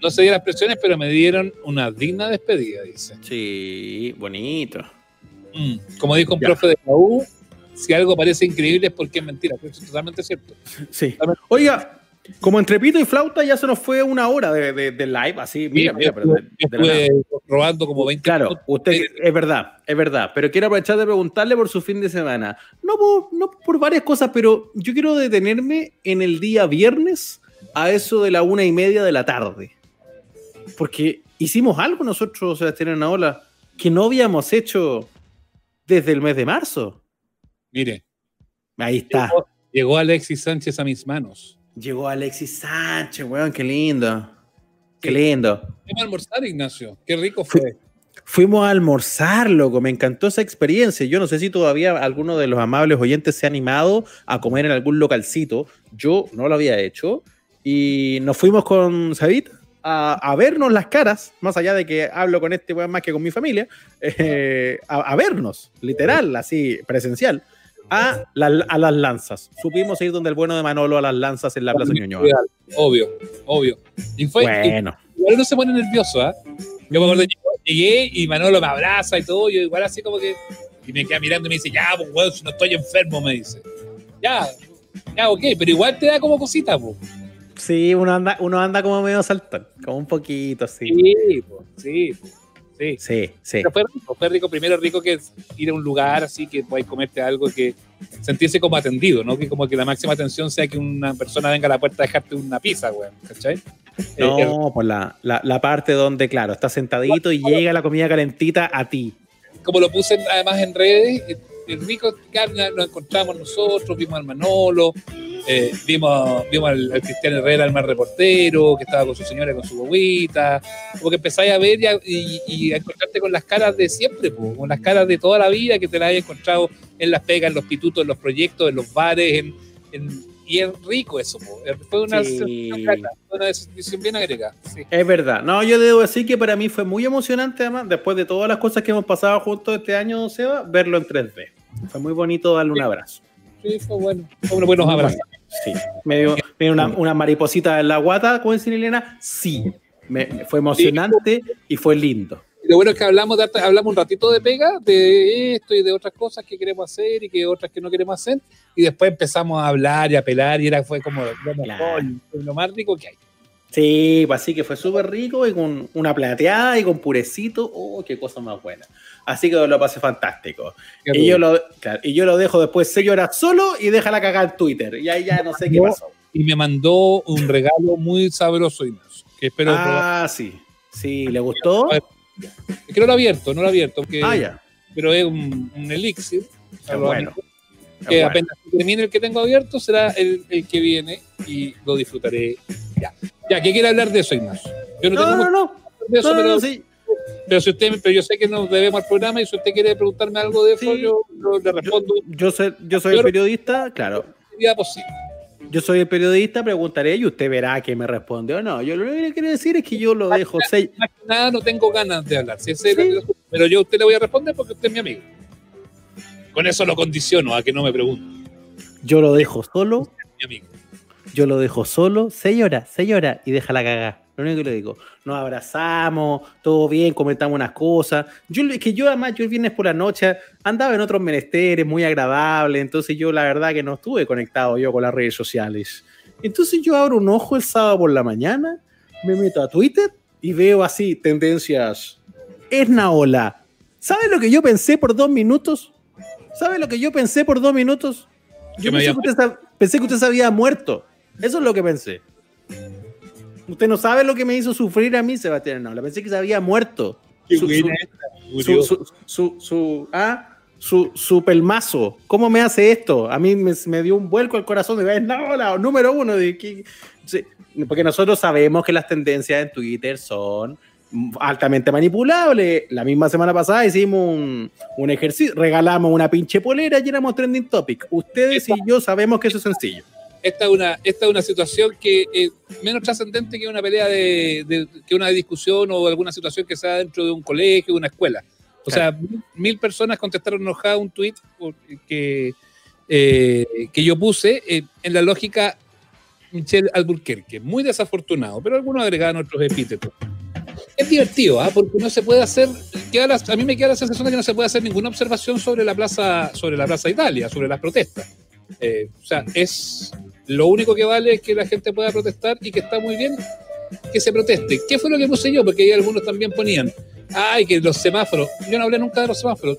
No se dieron las presiones, pero me dieron una digna despedida, dice. Sí, bonito. Mm, como dijo un profe de la U, si algo parece increíble es porque es mentira. Eso es totalmente cierto. Sí. Oiga, como entre pito y flauta ya se nos fue una hora de, de, live, así, mira, mira, pero estuve robando como 20 Claro, usted, es verdad, es verdad, pero quiero aprovechar de preguntarle por su fin de semana. No por, no por varias cosas, pero yo quiero detenerme en el día viernes a eso de la una y media de la tarde. Porque hicimos algo nosotros, Sebastián Ola, que no habíamos hecho desde el mes de marzo. Mire. Ahí está. llegó Alexis Sánchez a mis manos. Llegó Alexis Sánchez, weón, qué lindo. Qué lindo. Fuimos a almorzar, Ignacio. Qué rico fue. Fuimos a almorzar, loco. Me encantó esa experiencia. Yo no sé si todavía alguno de los amables oyentes se ha animado a comer en algún localcito. Yo no lo había hecho. Y nos fuimos con Sabit a, vernos las caras, más allá de que hablo con este weón más que con mi familia, eh, a vernos, literal, así, presencial a, a, las lanzas. Supimos ir donde el bueno de Manolo a las lanzas en la Plaza Ñuñoa. Obvio, obvio. Y fue, bueno. igual uno se pone nervioso, ¿ah? Yo me acuerdo, llegué y Manolo me abraza y todo, yo igual así como que, y me queda mirando y me dice, ya, pues, weón, si no estoy enfermo, me dice. Ya, ya, ok, pero igual te da como cosita, pues. Sí, uno anda, uno anda como medio saltón, como un poquito, así. Sí, pues, sí. Sí, sí. sí. fue rico, fue rico. Primero rico que ir a un lugar así que puedas comerte algo que sentirse como atendido, ¿no? Que como que la máxima atención sea que una persona venga a la puerta a dejarte una pizza, güey. ¿Cachai? No, pues la, la, la, parte donde, claro, estás sentadito y llega la comida calentita a ti. Como lo puse además en redes, el rico nos encontramos nosotros, vimos al Manolo, eh, vimos, vimos al, Cristian Herrera, el más reportero, que estaba con su señora, con su bobita, como que empezáis a ver y a, encontrarte con las caras de siempre, con las caras de toda la vida que te las hayas encontrado en las pegas, en los pitutos, en los proyectos, en los bares, y es rico eso, fue una, decisión bien agregada. Es verdad, no, yo debo decir que para mí fue muy emocionante, además, después de todas las cosas que hemos pasado juntos este año, Seba, verlo en 3D. Fue muy bonito darle un abrazo. Sí, fue bueno. Fue unos buenos abrazos. Sí. Me dio, una, una, mariposita en la guata, como dice Elena. Sí. Me, fue emocionante y fue lindo. lo bueno es que hablamos, de, hablamos un ratito de pega, de esto y de otras cosas que queremos hacer y que otras que no queremos hacer. Y después empezamos a hablar y a pelar y era, fue como lo mejor, lo más rico que hay. Sí, pues así que fue súper rico y con una plateada y con purecito. Oh, qué cosa más buena. Así que lo pasé fantástico. Y yo, lo, y yo lo dejo después seis horas solo y deja la cagada en Twitter. Y ahí ya no sé qué pasó. Y me mandó un regalo muy sabroso, y que espero Ah, sí. Sí, ¿le gustó? Es que no lo he abierto, no lo he abierto. ah, ya. Pero es un, elixir. bueno. Que apenas termine el que tengo abierto será el, el, que viene y lo disfrutaré ya. Ya, ¿qué quiere hablar de eso, Ignacio? Yo no, no, no, no. De eso, pero, sí. pero, si usted, pero yo sé que nos debemos al programa y si usted quiere preguntarme algo de eso, yo, le respondo. Yo, soy, yo soy el periodista, claro. Posible. Yo soy el periodista, preguntaré y usted verá que me responde o no. Yo lo único que quiero decir es que yo lo dejo. Más, nada, no tengo ganas de hablar. Si pero yo a usted le voy a responder porque usted es mi amigo. Con eso lo condiciono a que no me pregunte. Yo lo dejo solo. Mi amigo yo lo dejo solo, señora, señora, y deja la cagada. Lo único que le digo, nos abrazamos, todo bien, comentamos unas cosas. Yo, es que yo además, yo el viernes por la noche andaba en otros menesteres, muy agradable, entonces yo la verdad que no estuve conectado yo con las redes sociales. Entonces yo abro un ojo el sábado por la mañana, me meto a Twitter y veo así tendencias. Es Naola. ¿Sabe lo que yo pensé por dos minutos? ¿Sabe lo que yo pensé por dos minutos? Yo pensé que, usted, pensé que usted se había muerto. Eso es lo que pensé. Usted no sabe lo que me hizo sufrir a mí, Sebastián No, Pensé que se había muerto. Qué su, buena su, su, su, su, ah, su, su pelmazo. ¿Cómo me hace esto? A mí me, dio un vuelco al corazón de no, la número uno. De, porque nosotros sabemos que las tendencias en Twitter son altamente manipulables. La misma semana pasada hicimos un, ejercicio, regalamos una pinche polera y éramos trending topic. Ustedes y yo sabemos que eso es sencillo. Esta es una, esta es una situación que es menos trascendente que una pelea de, que una discusión o alguna situación que sea dentro de un colegio, una escuela. O sea, mil, personas contestaron enojadas un tweet que, eh, que yo puse eh, en la lógica Michelle Alburquerque. Muy desafortunado, pero algunos agregaron otros epítetos. Es divertido, ¿ah? porque no se puede hacer, a mí me queda la sensación de que no se puede hacer ninguna observación sobre la plaza, sobre la plaza Italia, sobre las protestas. Eh, o sea, es lo único que vale es que la gente pueda protestar y que está muy bien que se proteste. ¿Qué fue lo que puse yo? Porque ahí algunos también ponían, ay, que los semáforos. Yo no hablé nunca de los semáforos.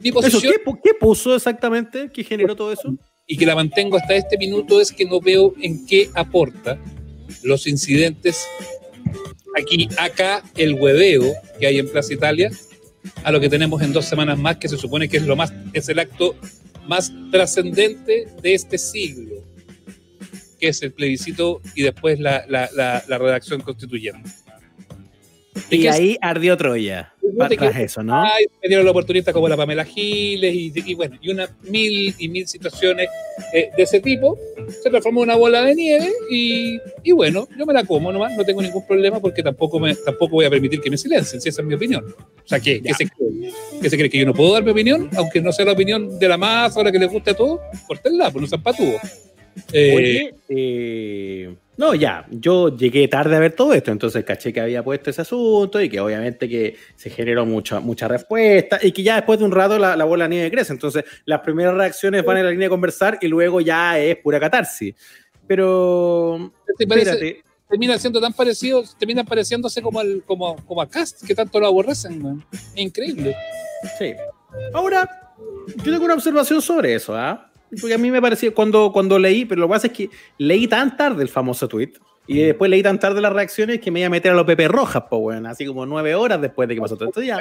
Mi posición, ¿qué, puso exactamente? ¿Qué generó todo eso? Y que la mantengo hasta este minuto es que no veo en qué aporta los incidentes aquí, acá, el hueveo que hay en Plaza Italia, a lo que tenemos en dos semanas más, que se supone que es lo más, es el acto más trascendente de este siglo, que es el plebiscito y después la, la, la redacción constituyente. Y ahí ardió Troya. Tras eso, ¿no? me dieron la oportunidad como la Pamela Giles y, bueno, y una mil y mil situaciones eh, de ese tipo. Se transformó en una bola de nieve y, y, bueno, yo me la como nomás, no tengo ningún problema porque tampoco, me, tampoco voy a permitir que me silencien, si esa es mi opinión. O sea, ¿qué, ¿qué se, cree? ¿qué se cree? ¿Que yo no puedo dar mi opinión? Aunque no sea la opinión de la masa o la que les guste a todos, cortenla, pues no sean patúos. Eh, eh, no, ya, yo llegué tarde a ver todo esto, entonces caché que había puesto ese asunto y que obviamente que se generó mucha, mucha respuesta y que ya después de un rato la, bola de nieve crece, entonces las primeras reacciones van en la línea de conversar y luego ya es pura catarsis. Pero... termina siendo tan parecido, termina pareciéndose como, el, como, como a Cast, que tanto lo aborrecen, increíble. Sí. Ahora, yo tengo una observación sobre eso, ¿ah? Porque a mí me parecía, cuando, cuando leí, pero lo que pasa es que leí tan tarde el famoso tweet y mm. después leí tan tarde las reacciones que me iba a meter a los Pepe Rojas, pues, bueno, así como nueve horas después de que pasó todo esto. Ya.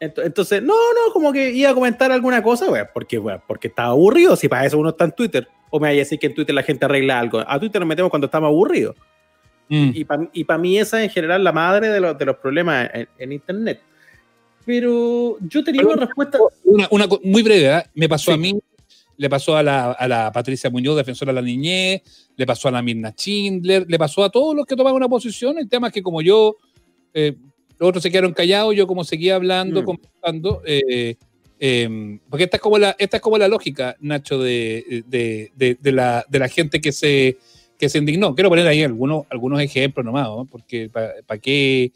Entonces, no, no, como que iba a comentar alguna cosa, güey, porque, porque estaba aburrido. Si para eso uno está en Twitter, o me vaya a decir que en Twitter la gente arregla algo. A Twitter nos metemos cuando estamos aburridos. Mm. Y para mí esa es en general la madre de, los, de los problemas en, Internet. Pero yo tenía una respuesta. Una, una muy breve, ¿eh? me pasó a mí le pasó a la, Patricia Muñoz, defensora de la niñez, le pasó a la Mirna Schindler, le pasó a todos los que tomaban una posición. El tema es que como yo, eh, los otros se quedaron callados, yo como seguía hablando, mm. conversando, eh, em, porque esta es, como la, esta es como la lógica, Nacho, de, la, de la gente que se, que se indignó. Quiero poner ahí algunos, algunos ejemplos nomás, porque para qué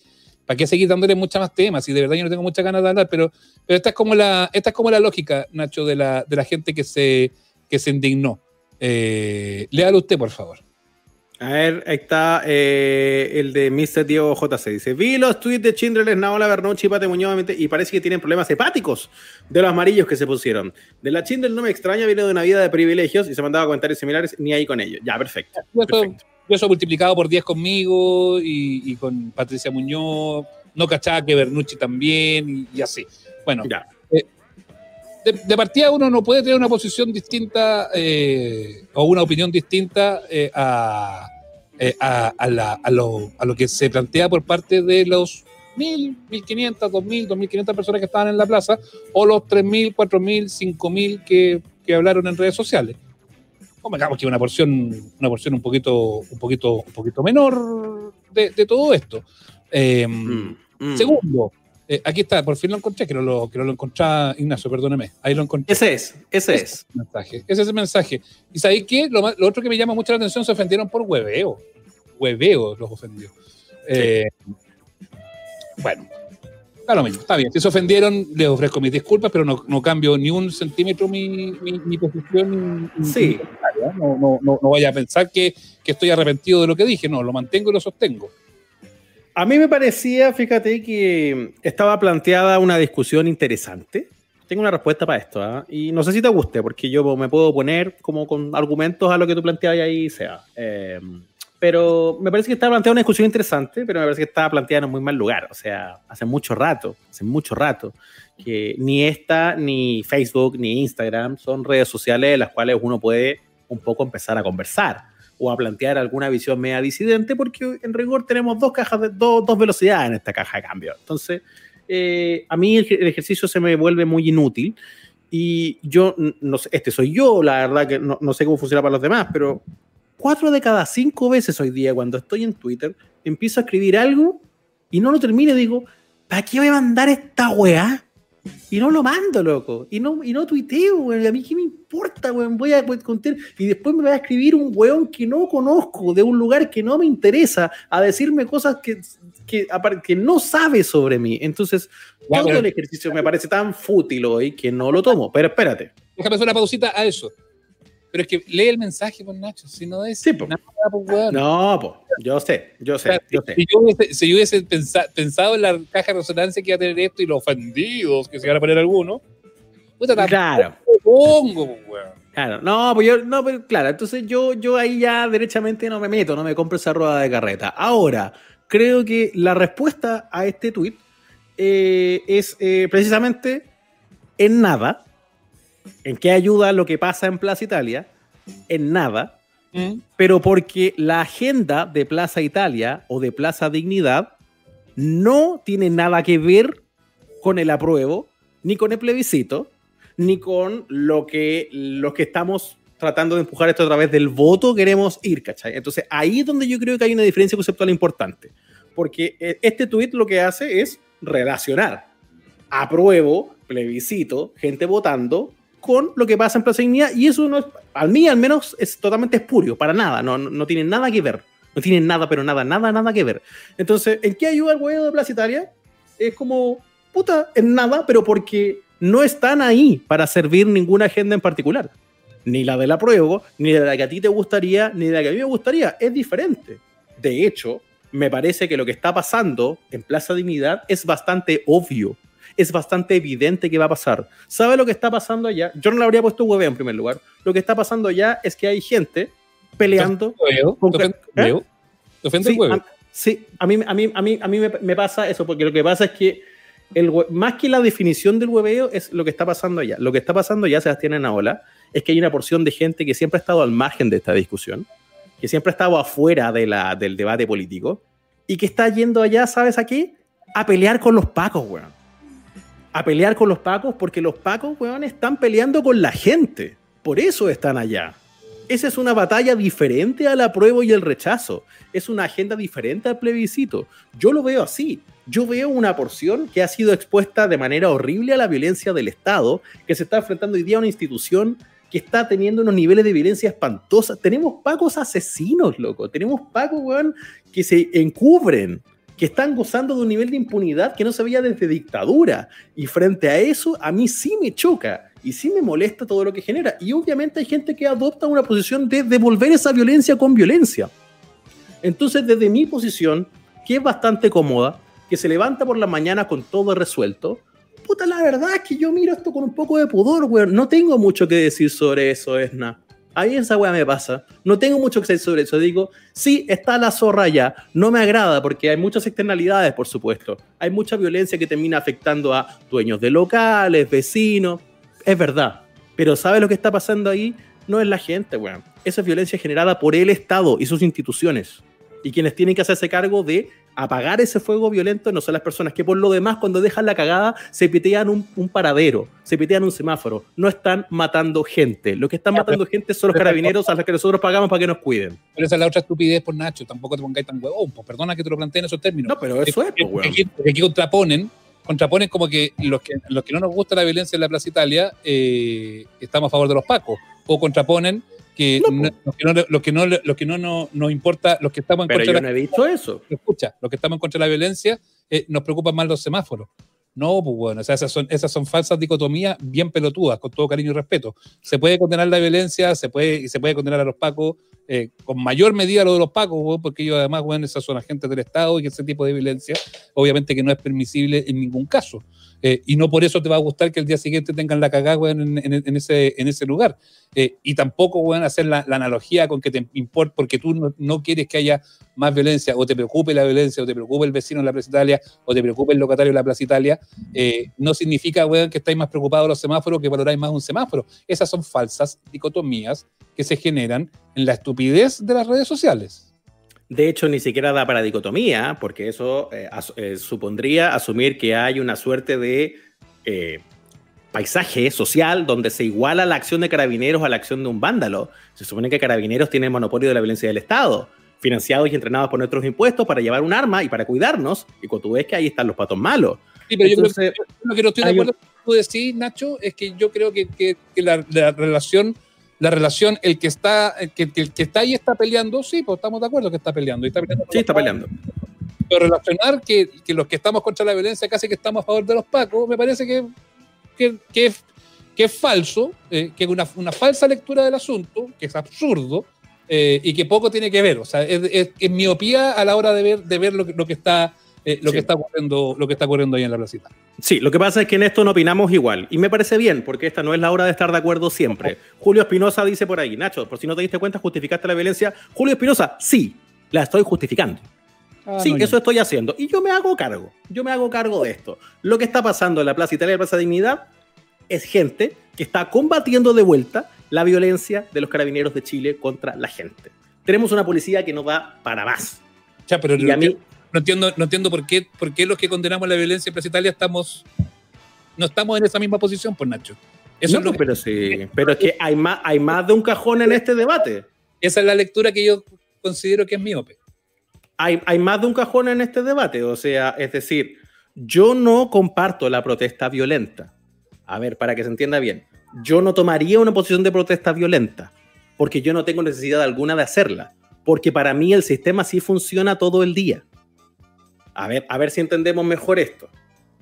¿Para qué seguir dándole muchas más temas? Y de verdad yo no tengo muchas ganas de hablar, pero, pero esta, es como la, esta es como la lógica, Nacho, de la, de la gente que se, que se indignó. Eh, léalo usted, por favor. A ver, ahí está eh, el de Mr. Diego JC. Dice: Vi los tweets de Chindler, Naola, Bernucci y Pate Muñoz y parece que tienen problemas hepáticos de los amarillos que se pusieron. De la Chindler no me extraña, viene de una vida de privilegios y se mandaba comentarios similares, ni ahí con ellos. Ya, perfecto. perfecto yo eso multiplicado por 10 conmigo y, con Patricia Muñoz, no cachaba que Bernucci también y, así. Bueno, eh, de, partida uno no puede tener una posición distinta eh, o una opinión distinta eh, a, a, lo, a, lo, que se plantea por parte de los 1.000, 1.500, 2.000, 2.500 personas que estaban en la plaza o los 3.000, 4.000, 5.000 que, que hablaron en redes sociales digamos que una porción, una porción un poquito, un poquito, un poquito menor de, todo esto. Em, mm, mm. Segundo, eh, aquí está, por fin lo encontré, que no lo, que no lo encontraba Ignacio, perdóneme. Ahí lo encontré. Ese es, ese, es. mensaje, ese es el mensaje. Y sabéis qué? Lo, otro que me llama mucho la atención, se ofendieron por hueveo. Hueveo los ofendió. Eh, bueno, Lo mismo, está bien. Si se ofendieron, les ofrezco mis disculpas, pero no, no cambio ni un centímetro mi, mi, posición. Sí. no, no, no, no, vaya a pensar que, que, estoy arrepentido de lo que dije, no, lo mantengo y lo sostengo. A mí me parecía, fíjate, que estaba planteada una discusión interesante. Tengo una respuesta para esto, ¿ah? y no sé si te guste, porque yo me puedo poner como con argumentos a lo que tú planteabas ahí sea. Eh, Pero me parece que está planteada una discusión interesante, pero me parece que está planteada en un muy mal lugar. O sea, hace mucho rato, hace mucho rato, que ni esta, ni Facebook, ni Instagram son redes sociales en las cuales uno puede un poco empezar a conversar o a plantear alguna visión media disidente, porque en rigor tenemos dos cajas de dos, velocidades en esta caja de cambio. Entonces, eh, a mí el, ejercicio se me vuelve muy inútil y yo, no sé, este soy yo, la verdad que no, no sé cómo funciona para los demás, pero cuatro de cada cinco veces hoy día cuando estoy en Twitter, empiezo a escribir algo y no lo termino y digo, ¿para qué voy a mandar esta weá? Y no lo mando, loco. Y no, y no tuiteo, güey. A mí qué me importa, güey. Voy a contar. Y después me va a escribir un weón que no conozco, de un lugar que no me interesa, a decirme cosas que, que, que no sabe sobre mí. Entonces, todo el ejercicio me parece tan fútil hoy que no lo tomo. Pero espérate. Déjame hacer una pausita a eso. Pero es que lee el mensaje, pues Nacho, si no es sí, nada, pues, No, pues, yo sé, yo sé, yo sé. Si yo hubiese, si yo hubiese pensado en la caja de resonancia que iba a tener esto y los ofendidos que se van a poner algunos, claro. pongo, pues, Claro, no, pues yo, no, pero claro, entonces yo, yo ahí ya derechamente no me meto, no me compro esa rueda de carreta. Ahora, creo que la respuesta a este tweet eh, es eh, precisamente en nada, ¿En qué ayuda lo que pasa en Plaza Italia? En nada. Mm. Pero porque la agenda de Plaza Italia o de Plaza Dignidad no tiene nada que ver con el apruebo, ni con el plebiscito, ni con lo que los que estamos tratando de empujar esto a través del voto queremos ir, ¿cachai? Entonces ahí es donde yo creo que hay una diferencia conceptual importante, porque eh, este tuit lo que hace es relacionar apruebo, plebiscito, gente votando, con lo que pasa en Plaza Dignidad y eso no es, al mí al menos, es totalmente espurio, para nada, no, no, tiene nada que ver. No tiene nada, pero nada, nada, nada que ver. Entonces, ¿en qué ayuda el huevo de Plaza Italia? Es como, puta, en nada, pero porque no están ahí para servir ninguna agenda en particular. Ni la de la prueba, ni la que a ti te gustaría, ni la que a mí me gustaría. Es diferente. De hecho, me parece que lo que está pasando en Plaza Dignidad es bastante obvio es bastante evidente que va a pasar. ¿Sabe lo que está pasando allá? Yo no le habría puesto hueveo en primer lugar. Lo que está pasando allá es que hay gente peleando. ¿Eh? sí, a, sí, a mí, a mí, a mí, a mí me, pasa eso, porque lo que pasa es que el, más que la definición del hueveo es lo que está pasando allá. Lo que está pasando allá, Sebastián Enaola, es que hay una porción de gente que siempre ha estado al margen de esta discusión, que siempre ha estado afuera de la, del debate político y que está yendo allá, ¿sabes aquí? A pelear con los pacos, weón a pelear con los pacos porque los pacos, weón, están peleando con la gente. Por eso están allá. Esa es una batalla diferente al apruebo y el rechazo. Es una agenda diferente al plebiscito. Yo lo veo así. Yo veo una porción que ha sido expuesta de manera horrible a la violencia del Estado, que se está enfrentando hoy día a una institución que está teniendo unos niveles de violencia espantosa. Tenemos pacos asesinos, loco. Tenemos pacos, weón, que se encubren que están gozando de un nivel de impunidad que no se veía desde dictadura. Y frente a eso, a mí sí me choca y sí me molesta todo lo que genera. Y obviamente hay gente que adopta una posición de devolver esa violencia con violencia. Entonces, desde mi posición, que es bastante cómoda, que se levanta por la mañana con todo resuelto, puta, la verdad es que yo miro esto con un poco de pudor, weón. No tengo mucho que decir sobre eso, Esna. Ahí esa weá me pasa. No tengo mucho que decir sobre eso. Digo, sí, está la zorra ya. No me agrada porque hay muchas externalidades, por supuesto. Hay mucha violencia que termina afectando a dueños de locales, vecinos. Es verdad. Pero ¿sabe lo que está pasando ahí? No es la gente, weón. Esa es violencia generada por el Estado y sus instituciones. Y quienes tienen que hacerse cargo de apagar ese fuego violento no son las personas que por lo demás cuando dejan la cagada se pitean un, paradero, se pitean un semáforo, no están matando gente. Lo que están matando gente son los carabineros a los que nosotros pagamos para que nos cuiden. Pero esa es la otra estupidez por Nacho, tampoco te pongáis tan huevón, pues perdona que te lo planteen en esos términos. No, pero eso es, pues, aquí, contraponen, contraponen como que los, que los que no nos gusta la violencia en la Plaza Italia eh, estamos a favor de los pacos, o contraponen que, lo que no, lo que no, nos importa, los que estamos en Pero contra yo no he visto eso. Escucha, los que estamos en contra de la violencia, eh, nos preocupan más los semáforos. No, pues bueno, o sea, esas son, esas son falsas dicotomías bien pelotudas, con todo cariño y respeto. Se puede condenar la violencia, se puede, y se puede condenar a los pacos, eh, con mayor medida lo de los pacos, porque ellos además, bueno, esas son agentes del Estado y ese tipo de violencia, obviamente que no es permisible en ningún caso. Eh, y no por eso te va a gustar que el día siguiente tengan la cagada, en, en, ese, en ese lugar. Eh, y tampoco, weón, hacer la, analogía con que te importa, porque tú no, quieres que haya más violencia, o te preocupe la violencia, o te preocupe el vecino en la Plaza Italia, o te preocupe el locatario en la Plaza Italia, no significa, weón, que estáis más preocupados los semáforos, que valoráis más un semáforo. Esas son falsas dicotomías que se generan en la estupidez de las redes sociales. De hecho, ni siquiera da para dicotomía, porque eso eh, eh, supondría asumir que hay una suerte de eh, paisaje social donde se iguala la acción de carabineros a la acción de un vándalo. Se supone que carabineros tienen monopolio de la violencia del Estado, financiados y entrenados por nuestros impuestos para llevar un arma y para cuidarnos, y cuando tú ves que ahí están los patos malos. Sí, pero yo creo que, lo que no estoy de acuerdo con lo que tú decís, Nacho, es que yo creo que, la relación la relación, el que está, que, que está ahí está peleando, sí, pues estamos de acuerdo que está peleando. está peleando sí, está peleando. Pero relacionar que, que, los que estamos contra la violencia casi que estamos a favor de los pacos, me parece que, que, que es, que es falso, eh, que es una, una, falsa lectura del asunto, que es absurdo eh, y que poco tiene que ver. O sea, es, es, miopía a la hora de ver, de ver lo, lo que está eh, lo, que está ocurriendo, lo que está ocurriendo ahí en la placita. Sí, lo que pasa es que en esto no opinamos igual. Y me parece bien, porque esta no es la hora de estar de acuerdo siempre. Julio Espinosa dice por ahí, Nacho, por si no te diste cuenta, justificaste la violencia. Julio Espinosa, sí, la estoy justificando. Ah, sí, eso estoy haciendo. Y yo me hago cargo. Yo me hago cargo de esto. Lo que está pasando en la Plaza Italia, la Plaza Dignidad, es gente que está combatiendo de vuelta la violencia de los carabineros de Chile contra la gente. Tenemos una policía que no va para más. Ya, pero y a mí, no entiendo, no entiendo por qué, por qué los que condenamos la violencia en Plaza Italia estamos, no estamos en esa misma posición, por pues, Nacho. Eso es lo pero sí, pero es que hay más, hay más de un cajón en este debate. Esa es la lectura que yo considero que es miope. Hay, hay más de un cajón en este debate, o sea, es decir, yo no comparto la protesta violenta. A ver, para que se entienda bien, yo no tomaría una posición de protesta violenta, porque yo no tengo necesidad alguna de hacerla, porque para mí el sistema sí funciona todo el día. A ver, a ver si entendemos mejor esto.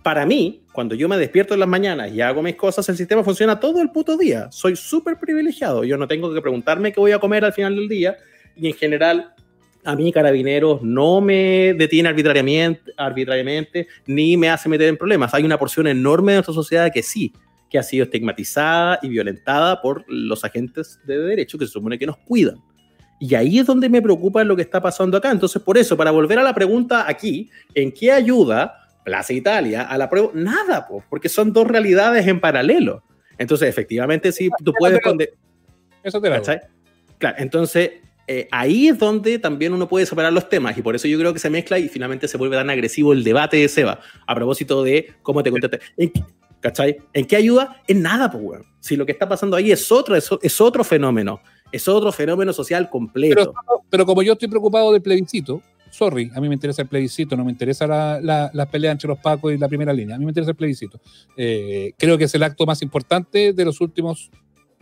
Para mí, cuando yo me despierto en las mañanas y hago mis cosas, el sistema funciona todo el puto día. Soy súper privilegiado. Yo no tengo que preguntarme qué voy a comer al final del día. Y en general, a mí Carabineros no me detiene arbitrariamente, arbitrariamente ni me hace meter en problemas. Hay una porción enorme de nuestra sociedad que sí, que ha sido estigmatizada y violentada por los agentes de derecho que se supone que nos cuidan. Y ahí es donde me preocupa lo que está pasando acá. Entonces, por eso, para volver a la pregunta aquí, ¿en qué ayuda Plaza Italia a la prueba? Nada, porque son dos realidades en paralelo. Entonces, efectivamente, sí, tú puedes... Eso te lo Claro, entonces, eh, ahí es donde también uno puede separar los temas y por eso yo creo que se mezcla y finalmente se vuelve tan agresivo el debate de Seba a propósito de cómo te contaste. ¿Cachai? ¿En qué ayuda? En nada, pues, Si lo que está pasando ahí es otro, es otro fenómeno es otro fenómeno social completo. Pero, como yo estoy preocupado del plebiscito, sorry, a mí me interesa el plebiscito, no me interesa la, la, pelea entre los pacos y la primera línea, a mí me interesa el plebiscito. Eh, creo que es el acto más importante de los últimos,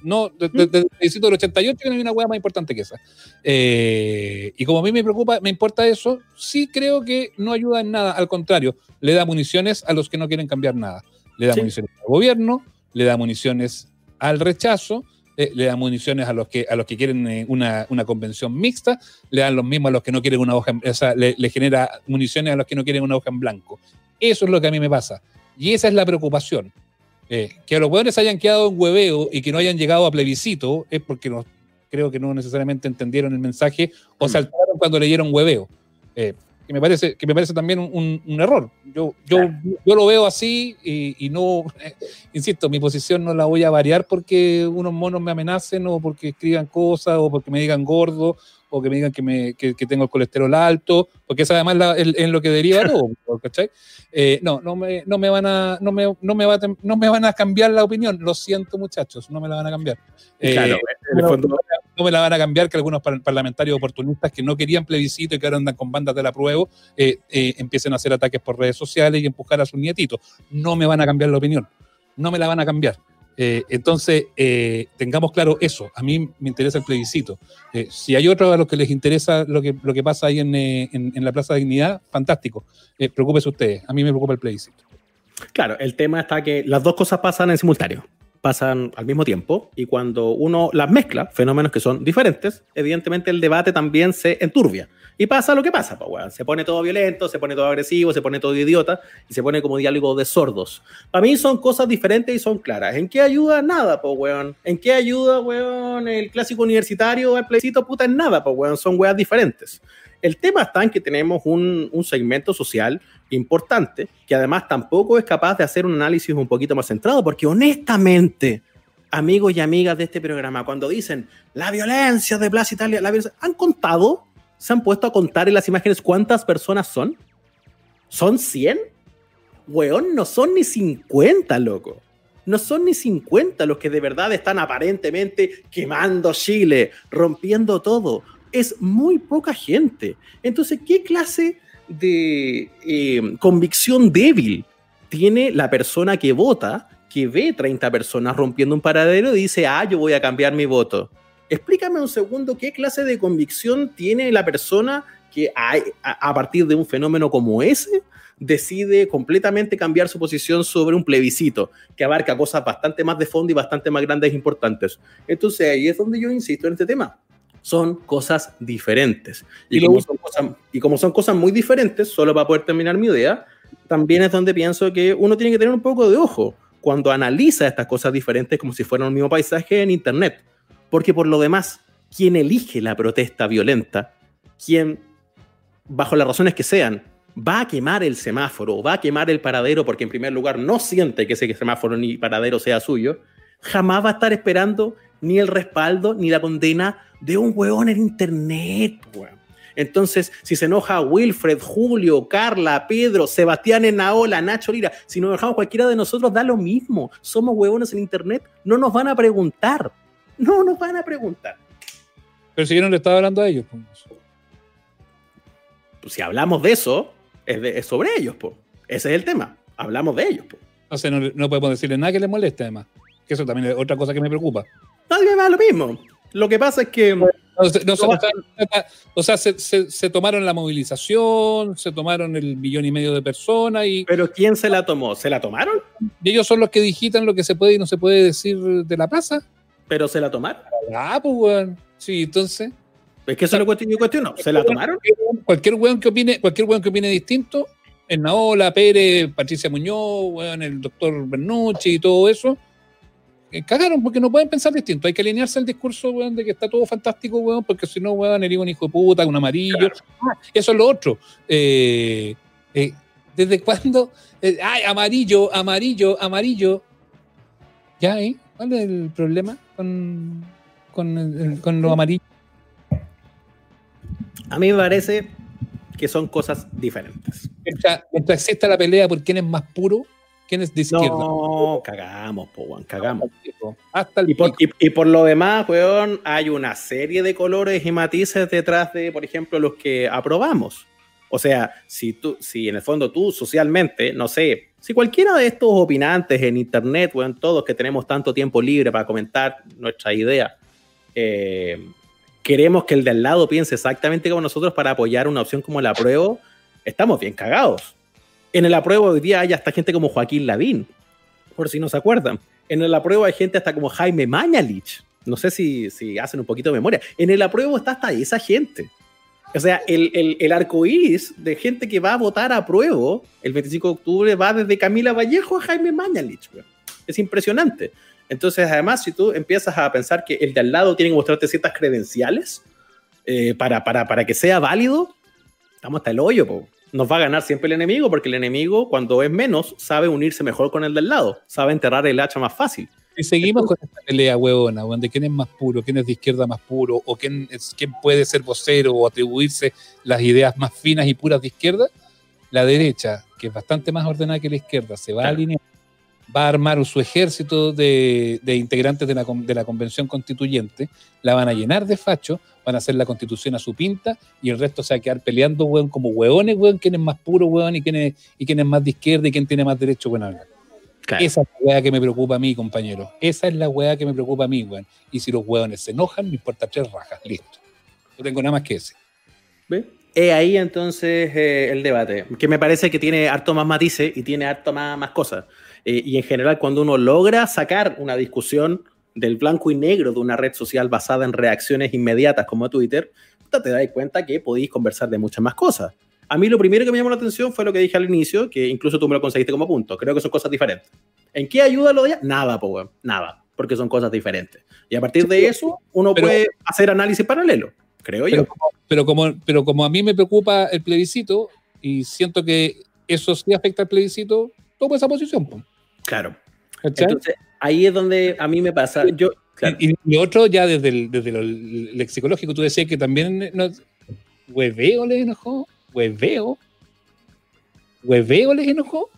no, desde el plebiscito del 88 que no hay una hueá más importante que esa. Eh, y como a mí me preocupa, me importa eso, sí creo que no ayuda en nada, al contrario, le da municiones a los que no quieren cambiar nada. Le da municiones al gobierno, le da municiones al rechazo, eh, le dan municiones a los que, a los que quieren eh, una, convención mixta, le dan los mismos a los que no quieren una hoja, o sea, le, genera municiones a los que no quieren una hoja en blanco. Eso es lo que a mí me pasa. Y esa es la preocupación. Eh, que los hueones hayan quedado en hueveo y que no hayan llegado a plebiscito es porque no, creo que no necesariamente entendieron el mensaje o mm. saltaron cuando leyeron hueveo que me parece, que me parece también un, error. Yo, yo, yo lo veo así y, no, insisto, mi posición no la voy a variar porque unos monos me amenacen o porque escriban cosas o porque me digan gordo o que me digan que, me, que, tengo el colesterol alto, porque eso además es en lo que deriva todo, ¿cachai? Eh, no, no me, no me van a, no me, no me, va, no me van a cambiar la opinión, lo siento muchachos, no me la van a cambiar. claro, en el fondo, no me la van a cambiar que algunos parlamentarios oportunistas que no querían plebiscito y que ahora andan con bandas de la prueba eh, eh, empiecen a hacer ataques por redes sociales y empujar a sus nietitos. No me van a cambiar la opinión, no me la van a cambiar. Eh, entonces, tengamos claro eso. A mí me interesa el plebiscito. si hay otros a los que les interesa lo que, lo que pasa ahí en, en, la Plaza de Dignidad, fantástico. preocúpese ustedes. A mí me preocupa el plebiscito. Claro, el tema está que las dos cosas pasan en simultáneo. Pasan al mismo tiempo y cuando uno las mezcla, fenómenos que son diferentes, evidentemente el debate también se enturbia. Y pasa lo que pasa, pues, Se pone todo violento, se pone todo agresivo, se pone todo idiota y se pone como diálogo de sordos. Para mí son cosas diferentes y son claras. ¿En qué ayuda? Nada, pues, weón. ¿En qué ayuda, weón, el clásico universitario, el plebiscito? Puta, en nada, pues, weón. Son weas diferentes. El tema está en que tenemos un, un, segmento social importante que además tampoco es capaz de hacer un análisis un poquito más centrado, porque honestamente, amigos y amigas de este programa, cuando dicen la violencia de Plaza Italia, ¿han contado? ¿Se han puesto a contar en las imágenes cuántas personas son? ¿Son 100? Weón, no son ni 50, loco. No son ni 50 los que de verdad están aparentemente quemando Chile, rompiendo todo es muy poca gente. Entonces, ¿qué clase de eh, convicción débil tiene la persona que vota, que ve 30 personas rompiendo un paradero y dice, ah, yo voy a cambiar mi voto? Explícame un segundo qué clase de convicción tiene la persona que a, a partir de un fenómeno como ese decide completamente cambiar su posición sobre un plebiscito que abarca cosas bastante más de fondo y bastante más grandes e importantes. Entonces ahí es donde yo insisto en este tema son cosas diferentes. Y, como son cosas, y como son cosas muy diferentes, solo para poder terminar mi idea, también es donde pienso que uno tiene que tener un poco de ojo cuando analiza estas cosas diferentes como si fueran un mismo paisaje en Internet. Porque por lo demás, quien elige la protesta violenta, quien, bajo las razones que sean, va a quemar el semáforo, va a quemar el paradero porque en primer lugar no siente que ese semáforo ni paradero sea suyo, jamás va a estar esperando ni el respaldo ni la condena de un huevón en internet, Entonces, si se enoja Wilfred, Julio, Carla, Pedro, Sebastián Enaola, Nacho Lira, si nos enojamos cualquiera de nosotros, da lo mismo. Somos huevones en internet, no nos van a preguntar. No nos van a preguntar. Pero si yo no le estaba hablando a ellos. Pues. pues si hablamos de eso, es, sobre ellos, pues. Ese es el tema. Hablamos de ellos, pues. no, no podemos decirle nada que les moleste, además. Que eso también es otra cosa que me preocupa. Nadie me da lo mismo. Lo que pasa es que. o sea, se, tomaron la movilización, se tomaron el millón y medio de personas y. ¿Pero quién se la tomó? ¿Se la tomaron? Y ellos son los que digitan lo que se puede y no se puede decir de la plaza. ¿Pero se la tomaron? Ah, pues, weón. Sí, entonces. Es que eso lo cuestiono, yo cuestiono. ¿Se la tomaron? Cualquier weón que opine, cualquier weón que opine distinto, Naola, Pérez, Patricia Muñoz, weón, el doctor Bernucci y todo eso cagaron porque no pueden pensar distinto. Hay que alinearse al discurso, weón, de que está todo fantástico, weón, porque si no, weón, eres un hijo de puta, un amarillo. Ah, eso es lo otro. Eh, eh, ¿Desde cuándo? ay, amarillo, amarillo, amarillo. Ya, ¿eh? ¿Cuál es el problema con, con, con lo amarillo? A mí me parece que son cosas diferentes. Mientras, mientras exista la pelea por quién es más puro, ¿Quién es de izquierda? No, cagamos, po, cagamos. Hasta el y, por, y, por, lo demás, weón, hay una serie de colores y matices detrás de, por ejemplo, los que aprobamos. O sea, si tú, si en el fondo tú socialmente, no sé, si cualquiera de estos opinantes en internet, weón, todos que tenemos tanto tiempo libre para comentar nuestra idea, eh, queremos que el de al lado piense exactamente como nosotros para apoyar una opción como la prueba, estamos bien cagados. En el apruebo hoy día hay hasta gente como Joaquín Lavín, por si no se acuerdan. En el apruebo hay gente hasta como Jaime Mañalich. No sé si, si hacen un poquito de memoria. En el apruebo está hasta esa gente. O sea, el, el, el arco iris de gente que va a votar a prueba el 25 de octubre va desde Camila Vallejo a Jaime Mañalich. Es impresionante. Entonces, además, si tú empiezas a pensar que el de al lado tiene que mostrarte ciertas credenciales eh, para, para, para, que sea válido, estamos hasta el hoyo. Po nos va a ganar siempre el enemigo, porque el enemigo, cuando es menos, sabe unirse mejor con el del lado, sabe enterrar el hacha más fácil. Y seguimos con esta pelea huevona, de quién es más puro, quién es de izquierda más puro, o quién, es, quién puede ser vocero o atribuirse las ideas más finas y puras de izquierda. La derecha, que es bastante más ordenada que la izquierda, se va a alinear, va a armar su ejército de, integrantes de la, de la convención constituyente, la van a llenar de fachos, van a hacer la constitución a su pinta y el resto se va a quedar peleando, weón, como hueones, weón, quién es más puro, weón, y quién es, y quién es más de izquierda y quién tiene más derecho, weón, Esa es la weá que me preocupa a mí, compañero. Esa es la weá que me preocupa a mí, weón. Y si los weones se enojan, me importa tres rajas, listo. No tengo nada más que ese. ¿Ve? Es ahí entonces eh, el debate, que me parece que tiene harto más matices y tiene harto más, más cosas. Eh, y en general, cuando uno logra sacar una discusión del blanco y negro de una red social basada en reacciones inmediatas como Twitter, te das cuenta que podéis conversar de muchas más cosas. A mí lo primero que me llamó la atención fue lo que dije al inicio, que incluso tú me lo conseguiste como punto. Creo que son cosas diferentes. ¿En qué ayuda lo de ella? Nada, pues, nada, porque son cosas diferentes. Y a partir de eso, uno puede hacer análisis paralelo, creo yo. Pero como, pero como a mí me preocupa el plebiscito y siento que eso sí afecta al plebiscito, tomo esa posición. Pues. Claro. Entonces, ahí es donde a mí me pasa. Yo, y, y, otro, ya desde, el, desde lo lexicológico, tú decías que también nos, hueveo le enojó, hueveo, hueveo les enojó.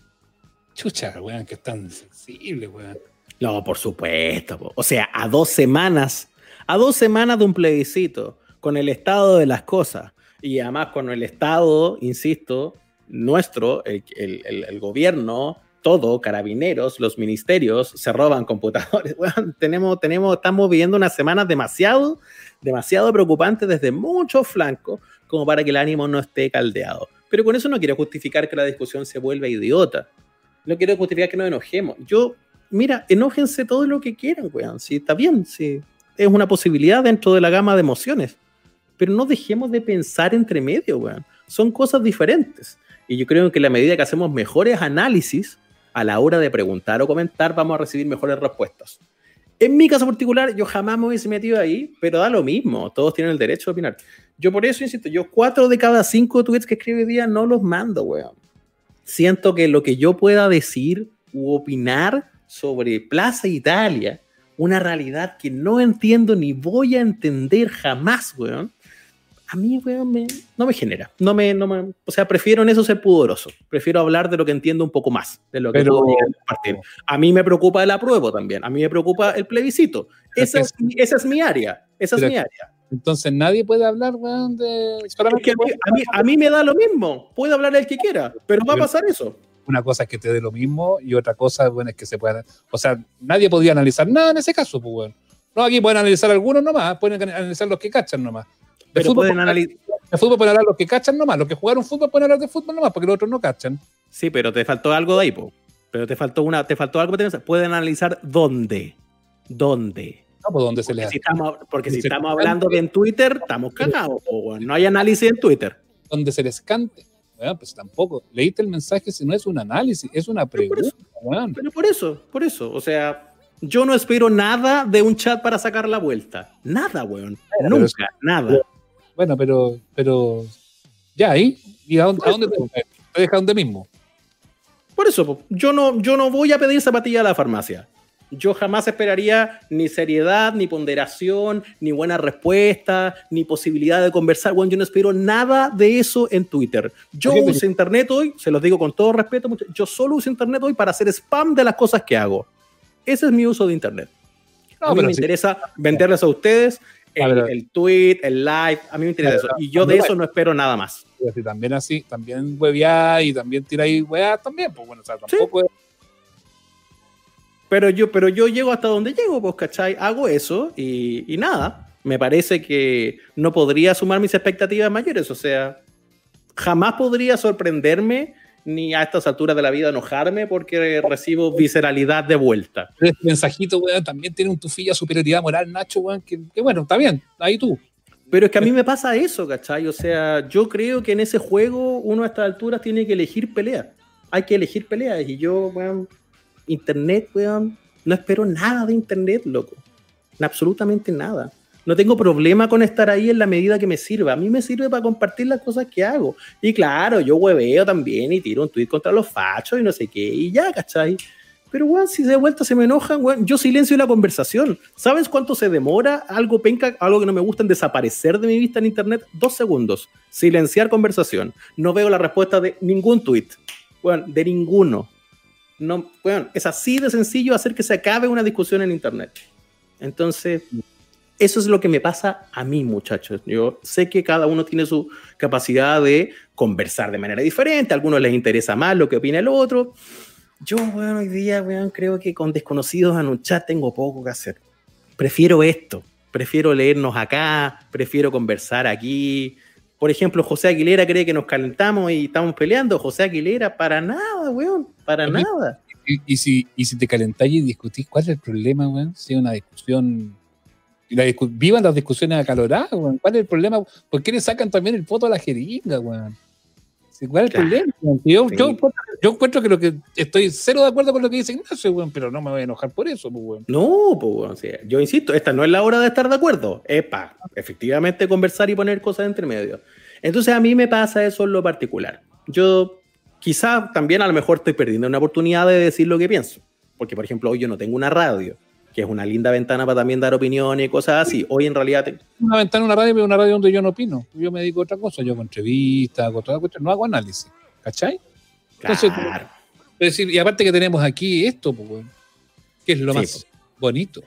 Chucha, weón, que es tan sensible, weón. No, por supuesto. O sea, a dos semanas, a dos semanas de un plebiscito, con el estado de las cosas, y además con el estado, insisto, nuestro, el, el, el gobierno, todo, carabineros, los ministerios, se roban computadores. Bueno, tenemos, tenemos, estamos viviendo unas semanas demasiado, demasiado preocupantes desde muchos flancos como para que el ánimo no esté caldeado. Pero con eso no quiero justificar que la discusión se vuelva idiota. No quiero justificar que nos enojemos. Yo, mira, enójense todo lo que quieran, weón. Sí, está bien, sí. Es una posibilidad dentro de la gama de emociones. Pero no dejemos de pensar entre medio, weón. Son cosas diferentes. Y yo creo que la medida que hacemos mejores análisis, a la hora de preguntar o comentar, vamos a recibir mejores respuestas. En mi caso particular, yo jamás me hubiese metido ahí, pero da lo mismo, todos tienen el derecho de opinar. Yo por eso insisto, yo cuatro de cada cinco tweets que escribo hoy día no los mando, weón. Siento que lo que yo pueda decir u opinar sobre Plaza Italia, una realidad que no entiendo ni voy a entender jamás, weón, a mí, weón, no me genera. No me, no me, o sea, prefiero en eso ser pudoroso. Prefiero hablar de lo que entiendo un poco más, de lo que Pero, puedo compartir. A mí me preocupa el apruebo también. A mí me preocupa el plebiscito. Esa es, esa es mi área. Esa es mi área. Entonces nadie puede hablar, weón, de... a, mí, a, mí, me da lo mismo. Puede hablar el que quiera, pero va a pasar eso. Una cosa es que te dé lo mismo y otra cosa, bueno, es que se pueda... O sea, nadie podría analizar nada en ese caso, pues, weón. No, aquí pueden analizar algunos nomás, pueden analizar los que cachan nomás. Pero fútbol, pueden analizar. El fútbol pueden hablar los que cachan nomás, los que jugaron fútbol pueden hablar de fútbol nomás, porque los otros no cachan. Sí, pero te faltó algo de ahí, po. Pero te faltó una, te faltó algo. Pueden analizar dónde. ¿Dónde? No, pues dónde se le hace. porque si estamos hablando de en Twitter, estamos cagados, po, No hay análisis en Twitter. Donde se les cante. Bueno, pues tampoco. Leíste el mensaje si no es un análisis, es una pregunta. Pero por eso, por eso. O sea, yo no espero nada de un chat para sacar la vuelta. Nada, weón. Nunca, nada. Bueno, pero, pero ya ahí, ¿y a dónde, te, te deja donde mismo? Por eso, yo no, yo no voy a pedir zapatilla a la farmacia. Yo jamás esperaría ni seriedad, ni ponderación, ni buena respuesta, ni posibilidad de conversar. Bueno, yo no espero nada de eso en Twitter. Yo uso Internet hoy, se los digo con todo respeto, yo solo uso Internet hoy para hacer spam de las cosas que hago. Ese es mi uso de Internet. a mí me interesa venderles a ustedes el, tweet, el live, a mí me interesa eso. Y yo de eso no espero nada más. Y también así, también huevear y también tirar ahí weá también, pues bueno, o sea, tampoco Pero yo, pero yo llego hasta donde llego, pues, ¿cachai? Hago eso y, y nada. Me parece que no podría sumar mis expectativas mayores, o sea, jamás podría sorprenderme ni a estas alturas de la vida enojarme porque recibo visceralidad de vuelta. Este mensajito, weón, también tiene un tufilla superioridad moral, Nacho, weón, que, bueno, está bien, ahí tú. Pero es que a mí me pasa eso, ¿cachai? O sea, yo creo que en ese juego uno a estas alturas tiene que elegir peleas. Hay que elegir peleas. Y yo, weón, internet, weón, no espero nada de internet, loco. Absolutamente nada. No tengo problema con estar ahí en la medida que me sirva. A mí me sirve para compartir las cosas que hago. Y claro, yo hueveo también y tiro un tweet contra los fachos y no sé qué, y ya, ¿cachai? Pero, weón, si de vuelta se me enojan, weón, yo silencio la conversación. ¿Sabes cuánto se demora algo penca, algo que no me gusta en desaparecer de mi vista en internet? Dos segundos. Silenciar conversación. No veo la respuesta de ningún tweet. Weón, de ninguno. No, weón, es así de sencillo hacer que se acabe una discusión en internet. Entonces, eso es lo que me pasa a mí, muchachos. Yo sé que cada uno tiene su capacidad de conversar de manera diferente. A algunos les interesa más lo que opina el otro. Yo, bueno, hoy día, weón, creo que con desconocidos en un chat tengo poco que hacer. Prefiero esto. Prefiero leernos acá. Prefiero conversar aquí. Por ejemplo, José Aguilera cree que nos calentamos y estamos peleando. José Aguilera, para nada, weón. Para nada y, si, y si te calentáis y discutís, ¿cuál es el problema, weón? Si es una discusión. Vivan las discusiones acaloradas, weón. ¿Cuál es el problema? ¿Por qué le sacan también el foto a la jeringa, weón? ¿Cuál es el problema? Yo, yo, encuentro que lo que estoy cero de acuerdo con lo que dice Ignacio, weón, pero no me voy a enojar por eso, pues, weón. No, pues, weón, yo insisto, esta no es la hora de estar de acuerdo, es para efectivamente conversar y poner cosas entre medio. Entonces a mí me pasa eso en lo particular. Yo quizá también a lo mejor estoy perdiendo una oportunidad de decir lo que pienso, porque por ejemplo hoy yo no tengo una radio, que es una linda ventana para también dar opiniones y cosas así. Hoy en realidad... Una ventana, una radio, pero una radio donde yo no opino. Yo me dedico a otra cosa, yo hago entrevistas, hago toda cuestión, no hago análisis, ¿cachai? Claro. decir, y aparte que tenemos aquí esto, pues, que es lo más bonito.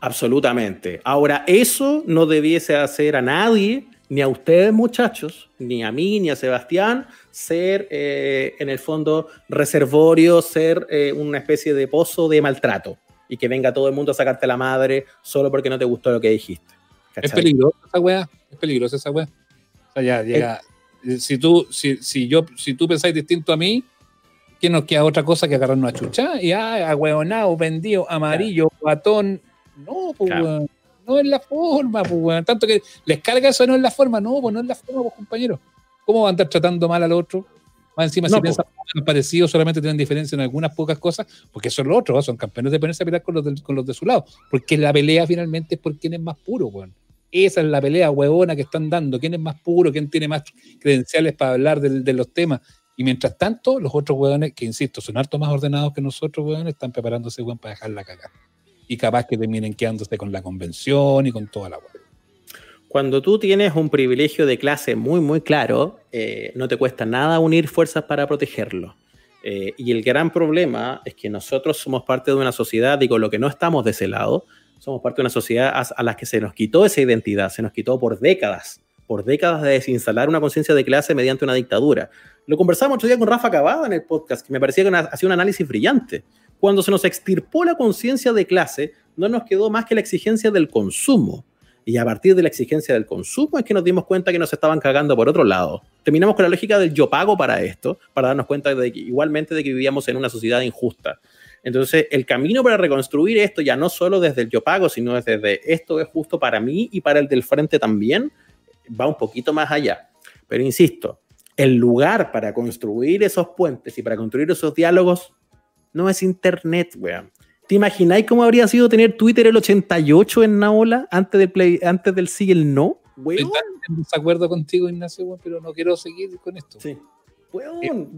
Absolutamente. Ahora, eso no debiese hacer a nadie, ni a ustedes muchachos, ni a mí, ni a Sebastián, ser eh, en el fondo reservorio, ser eh, una especie de pozo de maltrato y que venga todo el mundo a sacarte la madre solo porque no te gustó lo que dijiste. Es peligrosa esa weá, es peligrosa esa weá. O sea, ya llega. Si tú, si, si, yo, si tú pensáis distinto a mí, ¿qué nos queda otra cosa que agarrarnos a chucha? Y ah, agüeonado, vendido, amarillo, batón. No, pues no es la forma, pues Tanto que les carga eso, no es la forma. No, pues no es la forma, pues compañero. ¿Cómo van a andar tratando mal al otro? Más encima, si piensan parecido, solamente tienen diferencia en algunas pocas cosas, porque son los otros, son campeones de ponerse a pelear con los, de, con los de su lado. Porque la pelea finalmente es por quién es más puro, weón. Esa es la pelea huevona que están dando. ¿Quién es más puro? ¿Quién tiene más credenciales para hablar de, los temas? Y mientras tanto, los otros huevones, que insisto, son harto más ordenados que nosotros, huevones, están preparándose, weón, para dejar la caga. Y capaz que terminen quedándose con la convención y con toda la hueá. Cuando tú tienes un privilegio de clase muy, muy claro, eh, no te cuesta nada unir fuerzas para protegerlo. Eh, y el gran problema es que nosotros somos parte de una sociedad, digo, lo que no estamos de ese lado, somos parte de una sociedad a, la que se nos quitó esa identidad, se nos quitó por décadas, por décadas de desinstalar una conciencia de clase mediante una dictadura. Lo conversamos otro día con Rafa Cavada en el podcast, que me parecía que hacía un análisis brillante. Cuando se nos extirpó la conciencia de clase, no nos quedó más que la exigencia del consumo y a partir de la exigencia del consumo es que nos dimos cuenta que nos estaban cagando por otro lado. Terminamos con la lógica del yo pago para esto, para darnos cuenta de que, igualmente de que vivíamos en una sociedad injusta. Entonces, el camino para reconstruir esto, ya no solo desde el yo pago, sino desde esto es justo para mí y para el del frente también, va un poquito más allá. Pero insisto, el lugar para construir esos puentes y para construir esos diálogos no es Internet, weón. ¿Te imagináis cómo habría sido tener Twitter el 88 en Naola antes del, play, antes del sí y el no? Estoy en desacuerdo contigo, Ignacio, pero no quiero seguir con esto. Sí.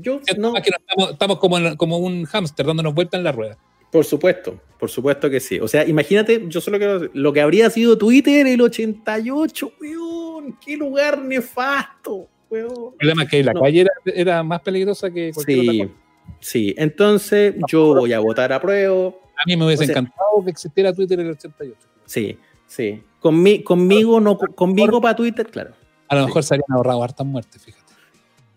yo no. estamos, como, como un hámster dándonos vueltas en la rueda. Por supuesto, por supuesto que sí. O sea, imagínate, yo solo quiero lo que habría sido Twitter el 88, weón. Qué lugar nefasto, weón. El problema es que la calle era, más peligrosa que cualquier sí, otra cosa. Sí, entonces yo voy a votar a prueba a mí me hubiese encantado que existiera Twitter en el 88. Sí, sí. conmigo, no, conmigo para Twitter, claro. A lo mejor se habrían ahorrado hartas muertes, fíjate.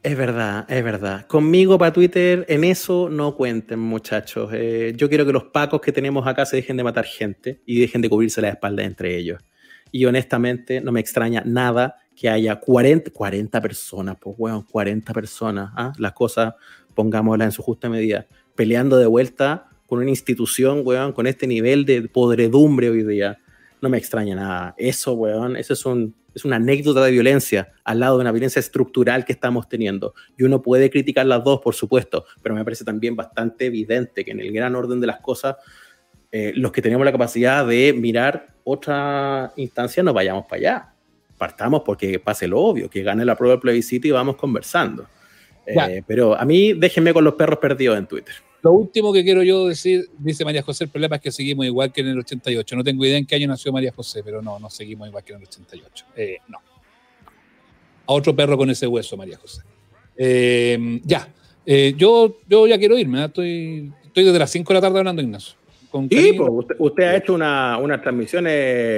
Es verdad, es verdad. Conmigo para Twitter, en eso no cuenten, muchachos. Eh, yo quiero que los pacos que tenemos acá se dejen de matar gente y dejen de cubrirse la espalda entre ellos. Y honestamente, no me extraña nada que haya 40, 40 personas, pues, weón, 40 personas, ¿ah? las cosas, pongámoslas en su justa medida, peleando de vuelta con una institución, weón, con este nivel de podredumbre hoy día, no me extraña nada. Eso, weón, eso es, un, es una anécdota de violencia al lado de una violencia estructural que estamos teniendo. Y uno puede criticar las dos, por supuesto, pero me parece también bastante evidente que en el gran orden de las cosas, eh, los que tenemos la capacidad de mirar otra instancia, no vayamos para allá. Partamos porque pase lo obvio, que gane la prueba del plebiscito y vamos conversando. Eh, pero a mí déjenme con los perros perdidos en Twitter. Lo último que quiero yo decir, dice María José, el problema es que seguimos igual que en el 88. No tengo idea en qué año nació María José, pero no, no seguimos igual que en el 88. Eh, no. A otro perro con ese hueso, María José. Eh, ya. Eh, yo, yo ya quiero irme. Estoy, estoy desde las 5 de la tarde hablando, Ignacio. Sí, pues, usted, ha hecho una, una transmisión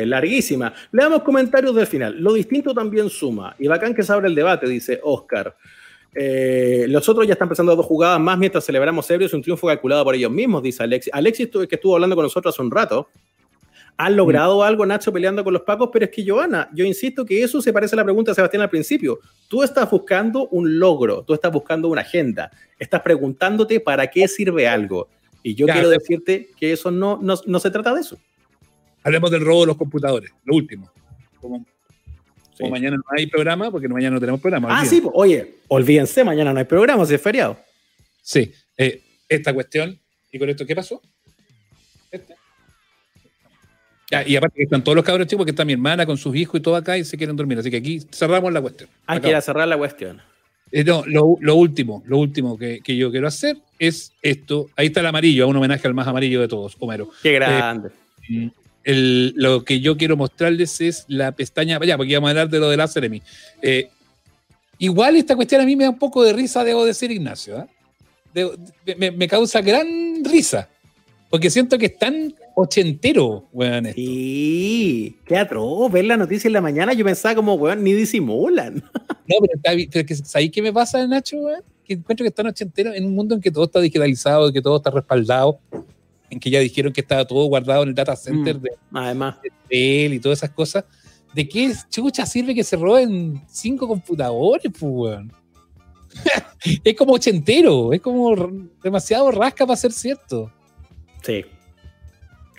larguísima. Le damos comentarios del final. Lo distinto también suma. Y bacán que se abre el debate, dice Oscar. Eh, los otros ya están empezando dos jugadas más mientras celebramos ebrios, un triunfo calculado por ellos mismos, dice Alexis. Alexis, que estuvo hablando con nosotros hace un rato, han logrado algo, Nacho, peleando con los Pacos, pero es que, Joana, yo insisto que eso se parece a la pregunta de Sebastián al principio. Tú estás buscando un logro, tú estás buscando una agenda, estás preguntándote para qué sirve algo. Y yo quiero decirte que eso no, no, se trata de eso. Hablemos del robo de los computadores, lo último. Como, mañana no hay programa, porque mañana no tenemos programa. Ah, sí, oye, olvídense, mañana no hay programa, si es feriado. Sí, eh, esta cuestión, y con esto, ¿qué pasó? Este. y aparte que están todos los cabros chicos, que está mi hermana con sus hijos y todo acá y se quieren dormir. Así que aquí cerramos la cuestión. Hay que cerrar la cuestión. Eh, no, lo, último, lo último que, yo quiero hacer es esto. Ahí está el amarillo, un homenaje al más amarillo de todos, Homero. Qué grande. Eh, lo que yo quiero mostrarles es la pestaña, ya, porque vamos a hablar de lo de la Eh, igual esta cuestión a mí me da un poco de risa, debo decir, Ignacio. ¿ah? me, causa gran risa. Porque siento que es tan ochentero, weón. Esto. Sí, qué atroz. Ver la noticia en la mañana, yo pensaba como, weón, ni disimulan. No, pero, está, ¿sabéis qué me pasa, Nacho, weón? Que encuentro que están ochenteros en un mundo en que todo está digitalizado, que todo está respaldado, en que ya dijeron que estaba todo guardado en el data center mm, de, además. él y todas esas cosas. ¿De qué chucha sirve que se roben cinco computadores, pues, weón? es como ochentero, es como demasiado rasca para ser cierto. Sí.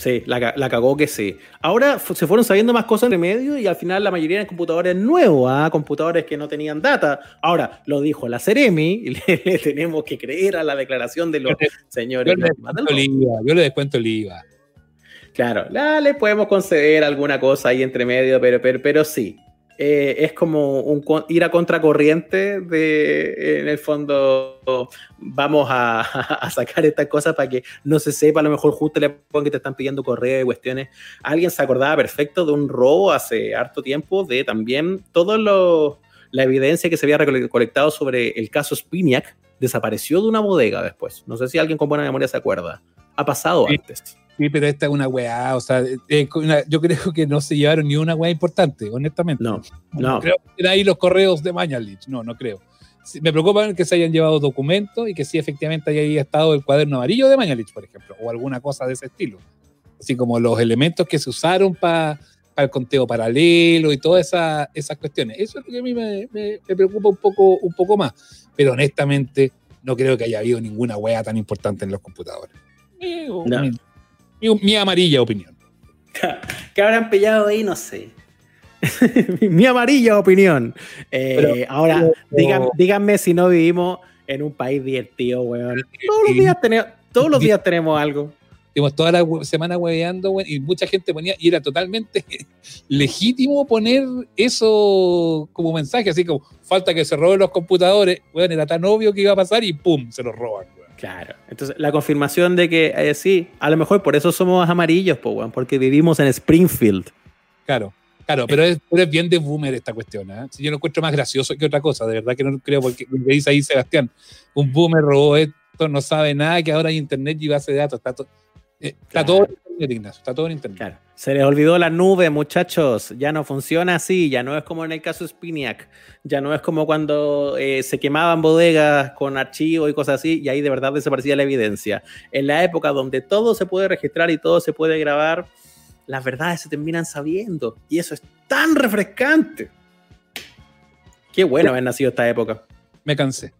Sí, la, la, cagó que sí. Ahora se fueron sabiendo más cosas de medio y al final la mayoría de computadores nuevos, ¿ah? computadores que no tenían data. Ahora, lo dijo la Ceremi y le, tenemos que creer a la declaración de los señores. Yo le, descuento el IVA. Claro, le podemos conceder alguna cosa ahí entre medio, pero, pero, pero sí. Eh, es como un, ir a contracorriente de, en el fondo, vamos a, sacar estas cosas para que no se sepa, a lo mejor justo le pongan que te están pidiendo correo y cuestiones. Alguien se acordaba perfecto de un robo hace harto tiempo, de también toda la evidencia que se había recolectado sobre el caso Spiniak, desapareció de una bodega después. No sé si alguien con buena memoria se acuerda. Ha pasado antes. Sí, pero esta es una weá, o sea, yo creo que no se llevaron ni una weá importante, honestamente. No, no. Creo que ahí los correos de Mañalich, no, no creo. me preocupa que se hayan llevado documentos y que sí efectivamente haya estado el cuaderno amarillo de Mañalich, por ejemplo, o alguna cosa de ese estilo. Así como los elementos que se usaron para el conteo paralelo y todas esas cuestiones. Eso es lo que a mí me, preocupa un poco, un poco más. Pero honestamente, no creo que haya habido ninguna wea tan importante en los computadores. No mi, amarilla opinión. ¿Qué habrán pillado ahí? No sé. mi amarilla opinión. Eh, ahora, díganme si no vivimos en un país divertido, weón. Todos los días tenemos, todos los días tenemos algo. Estuvimos toda la semana hueveando, y mucha gente ponía, y era totalmente legítimo poner eso como mensaje, así como, falta que se roben los computadores, weón, era tan obvio que iba a pasar y pum, se los roban. Claro. Entonces, la confirmación de que eh, sí, a lo mejor por eso somos amarillos, porque vivimos en Springfield. Claro, claro, pero es, bien de boomer esta cuestión. ¿eh? Si yo lo encuentro más gracioso que otra cosa, de verdad que no creo, porque lo que dice ahí Sebastián, un boomer robó esto, no sabe nada, que ahora hay internet y base de datos, está, eh, está todo está todo en internet. Se les olvidó la nube, muchachos. Ya no funciona así. Ya no es como en el caso Spiniac. Ya no es como cuando eh, se quemaban bodegas con archivos y cosas así. Y ahí de verdad desaparecía la evidencia. En la época donde todo se puede registrar y todo se puede grabar, las verdades se terminan sabiendo. Y eso es tan refrescante. Qué bueno haber nacido esta época. Me cansé.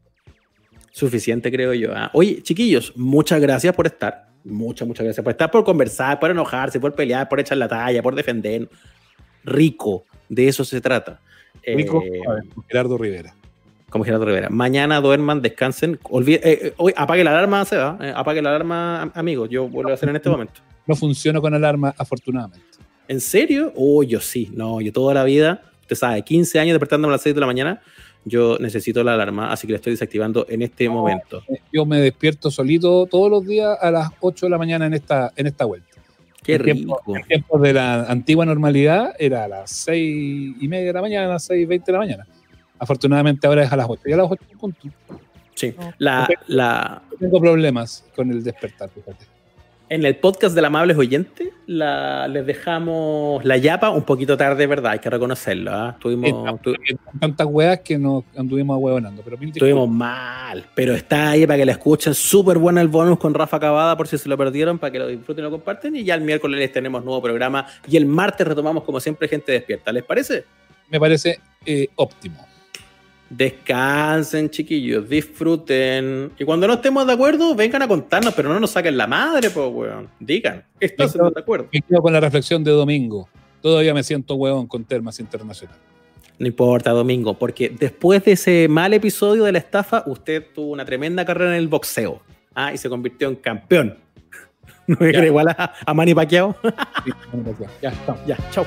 Suficiente, creo yo. ¿ah? Oye, chiquillos, muchas gracias por estar Muchas, muchas gracias por estar, por conversar, por enojarse, por pelear, por echar la talla, por defender. Rico, de eso se trata. Rico, eh, Gerardo Rivera. Como Gerardo Rivera. Mañana duerman, descansen. Olvide, eh, hoy apague la alarma, se va. Eh, apague la alarma, amigos. Yo vuelvo a hacer en este momento. No funciona con alarma, afortunadamente. ¿En serio? Oh, yo sí. No, yo toda la vida, usted sabe, 15 años despertándome a las 6 de la mañana yo necesito la alarma, así que la estoy desactivando en este momento. Yo me despierto solito todos los días a las 8 de la mañana en esta, en esta vuelta. Qué rico. el tiempo de la antigua normalidad era a las 6 y media de la mañana, a las 6 y 20 de la mañana. Afortunadamente ahora es a las 8. Y a las 8 punto. Sí, la, la... tengo problemas con el despertar, fíjate. En el podcast del Amables Oyente les dejamos la yapa un poquito tarde, ¿verdad? Hay que reconocerlo. ¿ah? Tuvimos, tantas weas que nos anduvimos ahueonando. Pero Estuvimos mal, pero está ahí para que la escuchen. Súper buena el bonus con Rafa Cavada, por si se lo perdieron, para que lo disfruten y lo comparten. Y ya el miércoles les tenemos nuevo programa. Y el martes retomamos, como siempre, gente despierta. ¿Les parece? Me parece eh, óptimo. Descansen, chiquillos, disfruten. Y cuando no estemos de acuerdo, vengan a contarnos, pero no nos saquen la madre, pues, weón. Digan, ¿estás de acuerdo? Me quedo con la reflexión de domingo. Todavía me siento weón con Termas Internacional. No importa, Domingo, porque después de ese mal episodio de la estafa, usted tuvo una tremenda carrera en el boxeo. Ah, y se convirtió en campeón. ¿No era igual a, a Manny Pacquiao? ya, estamos. Ya, chao.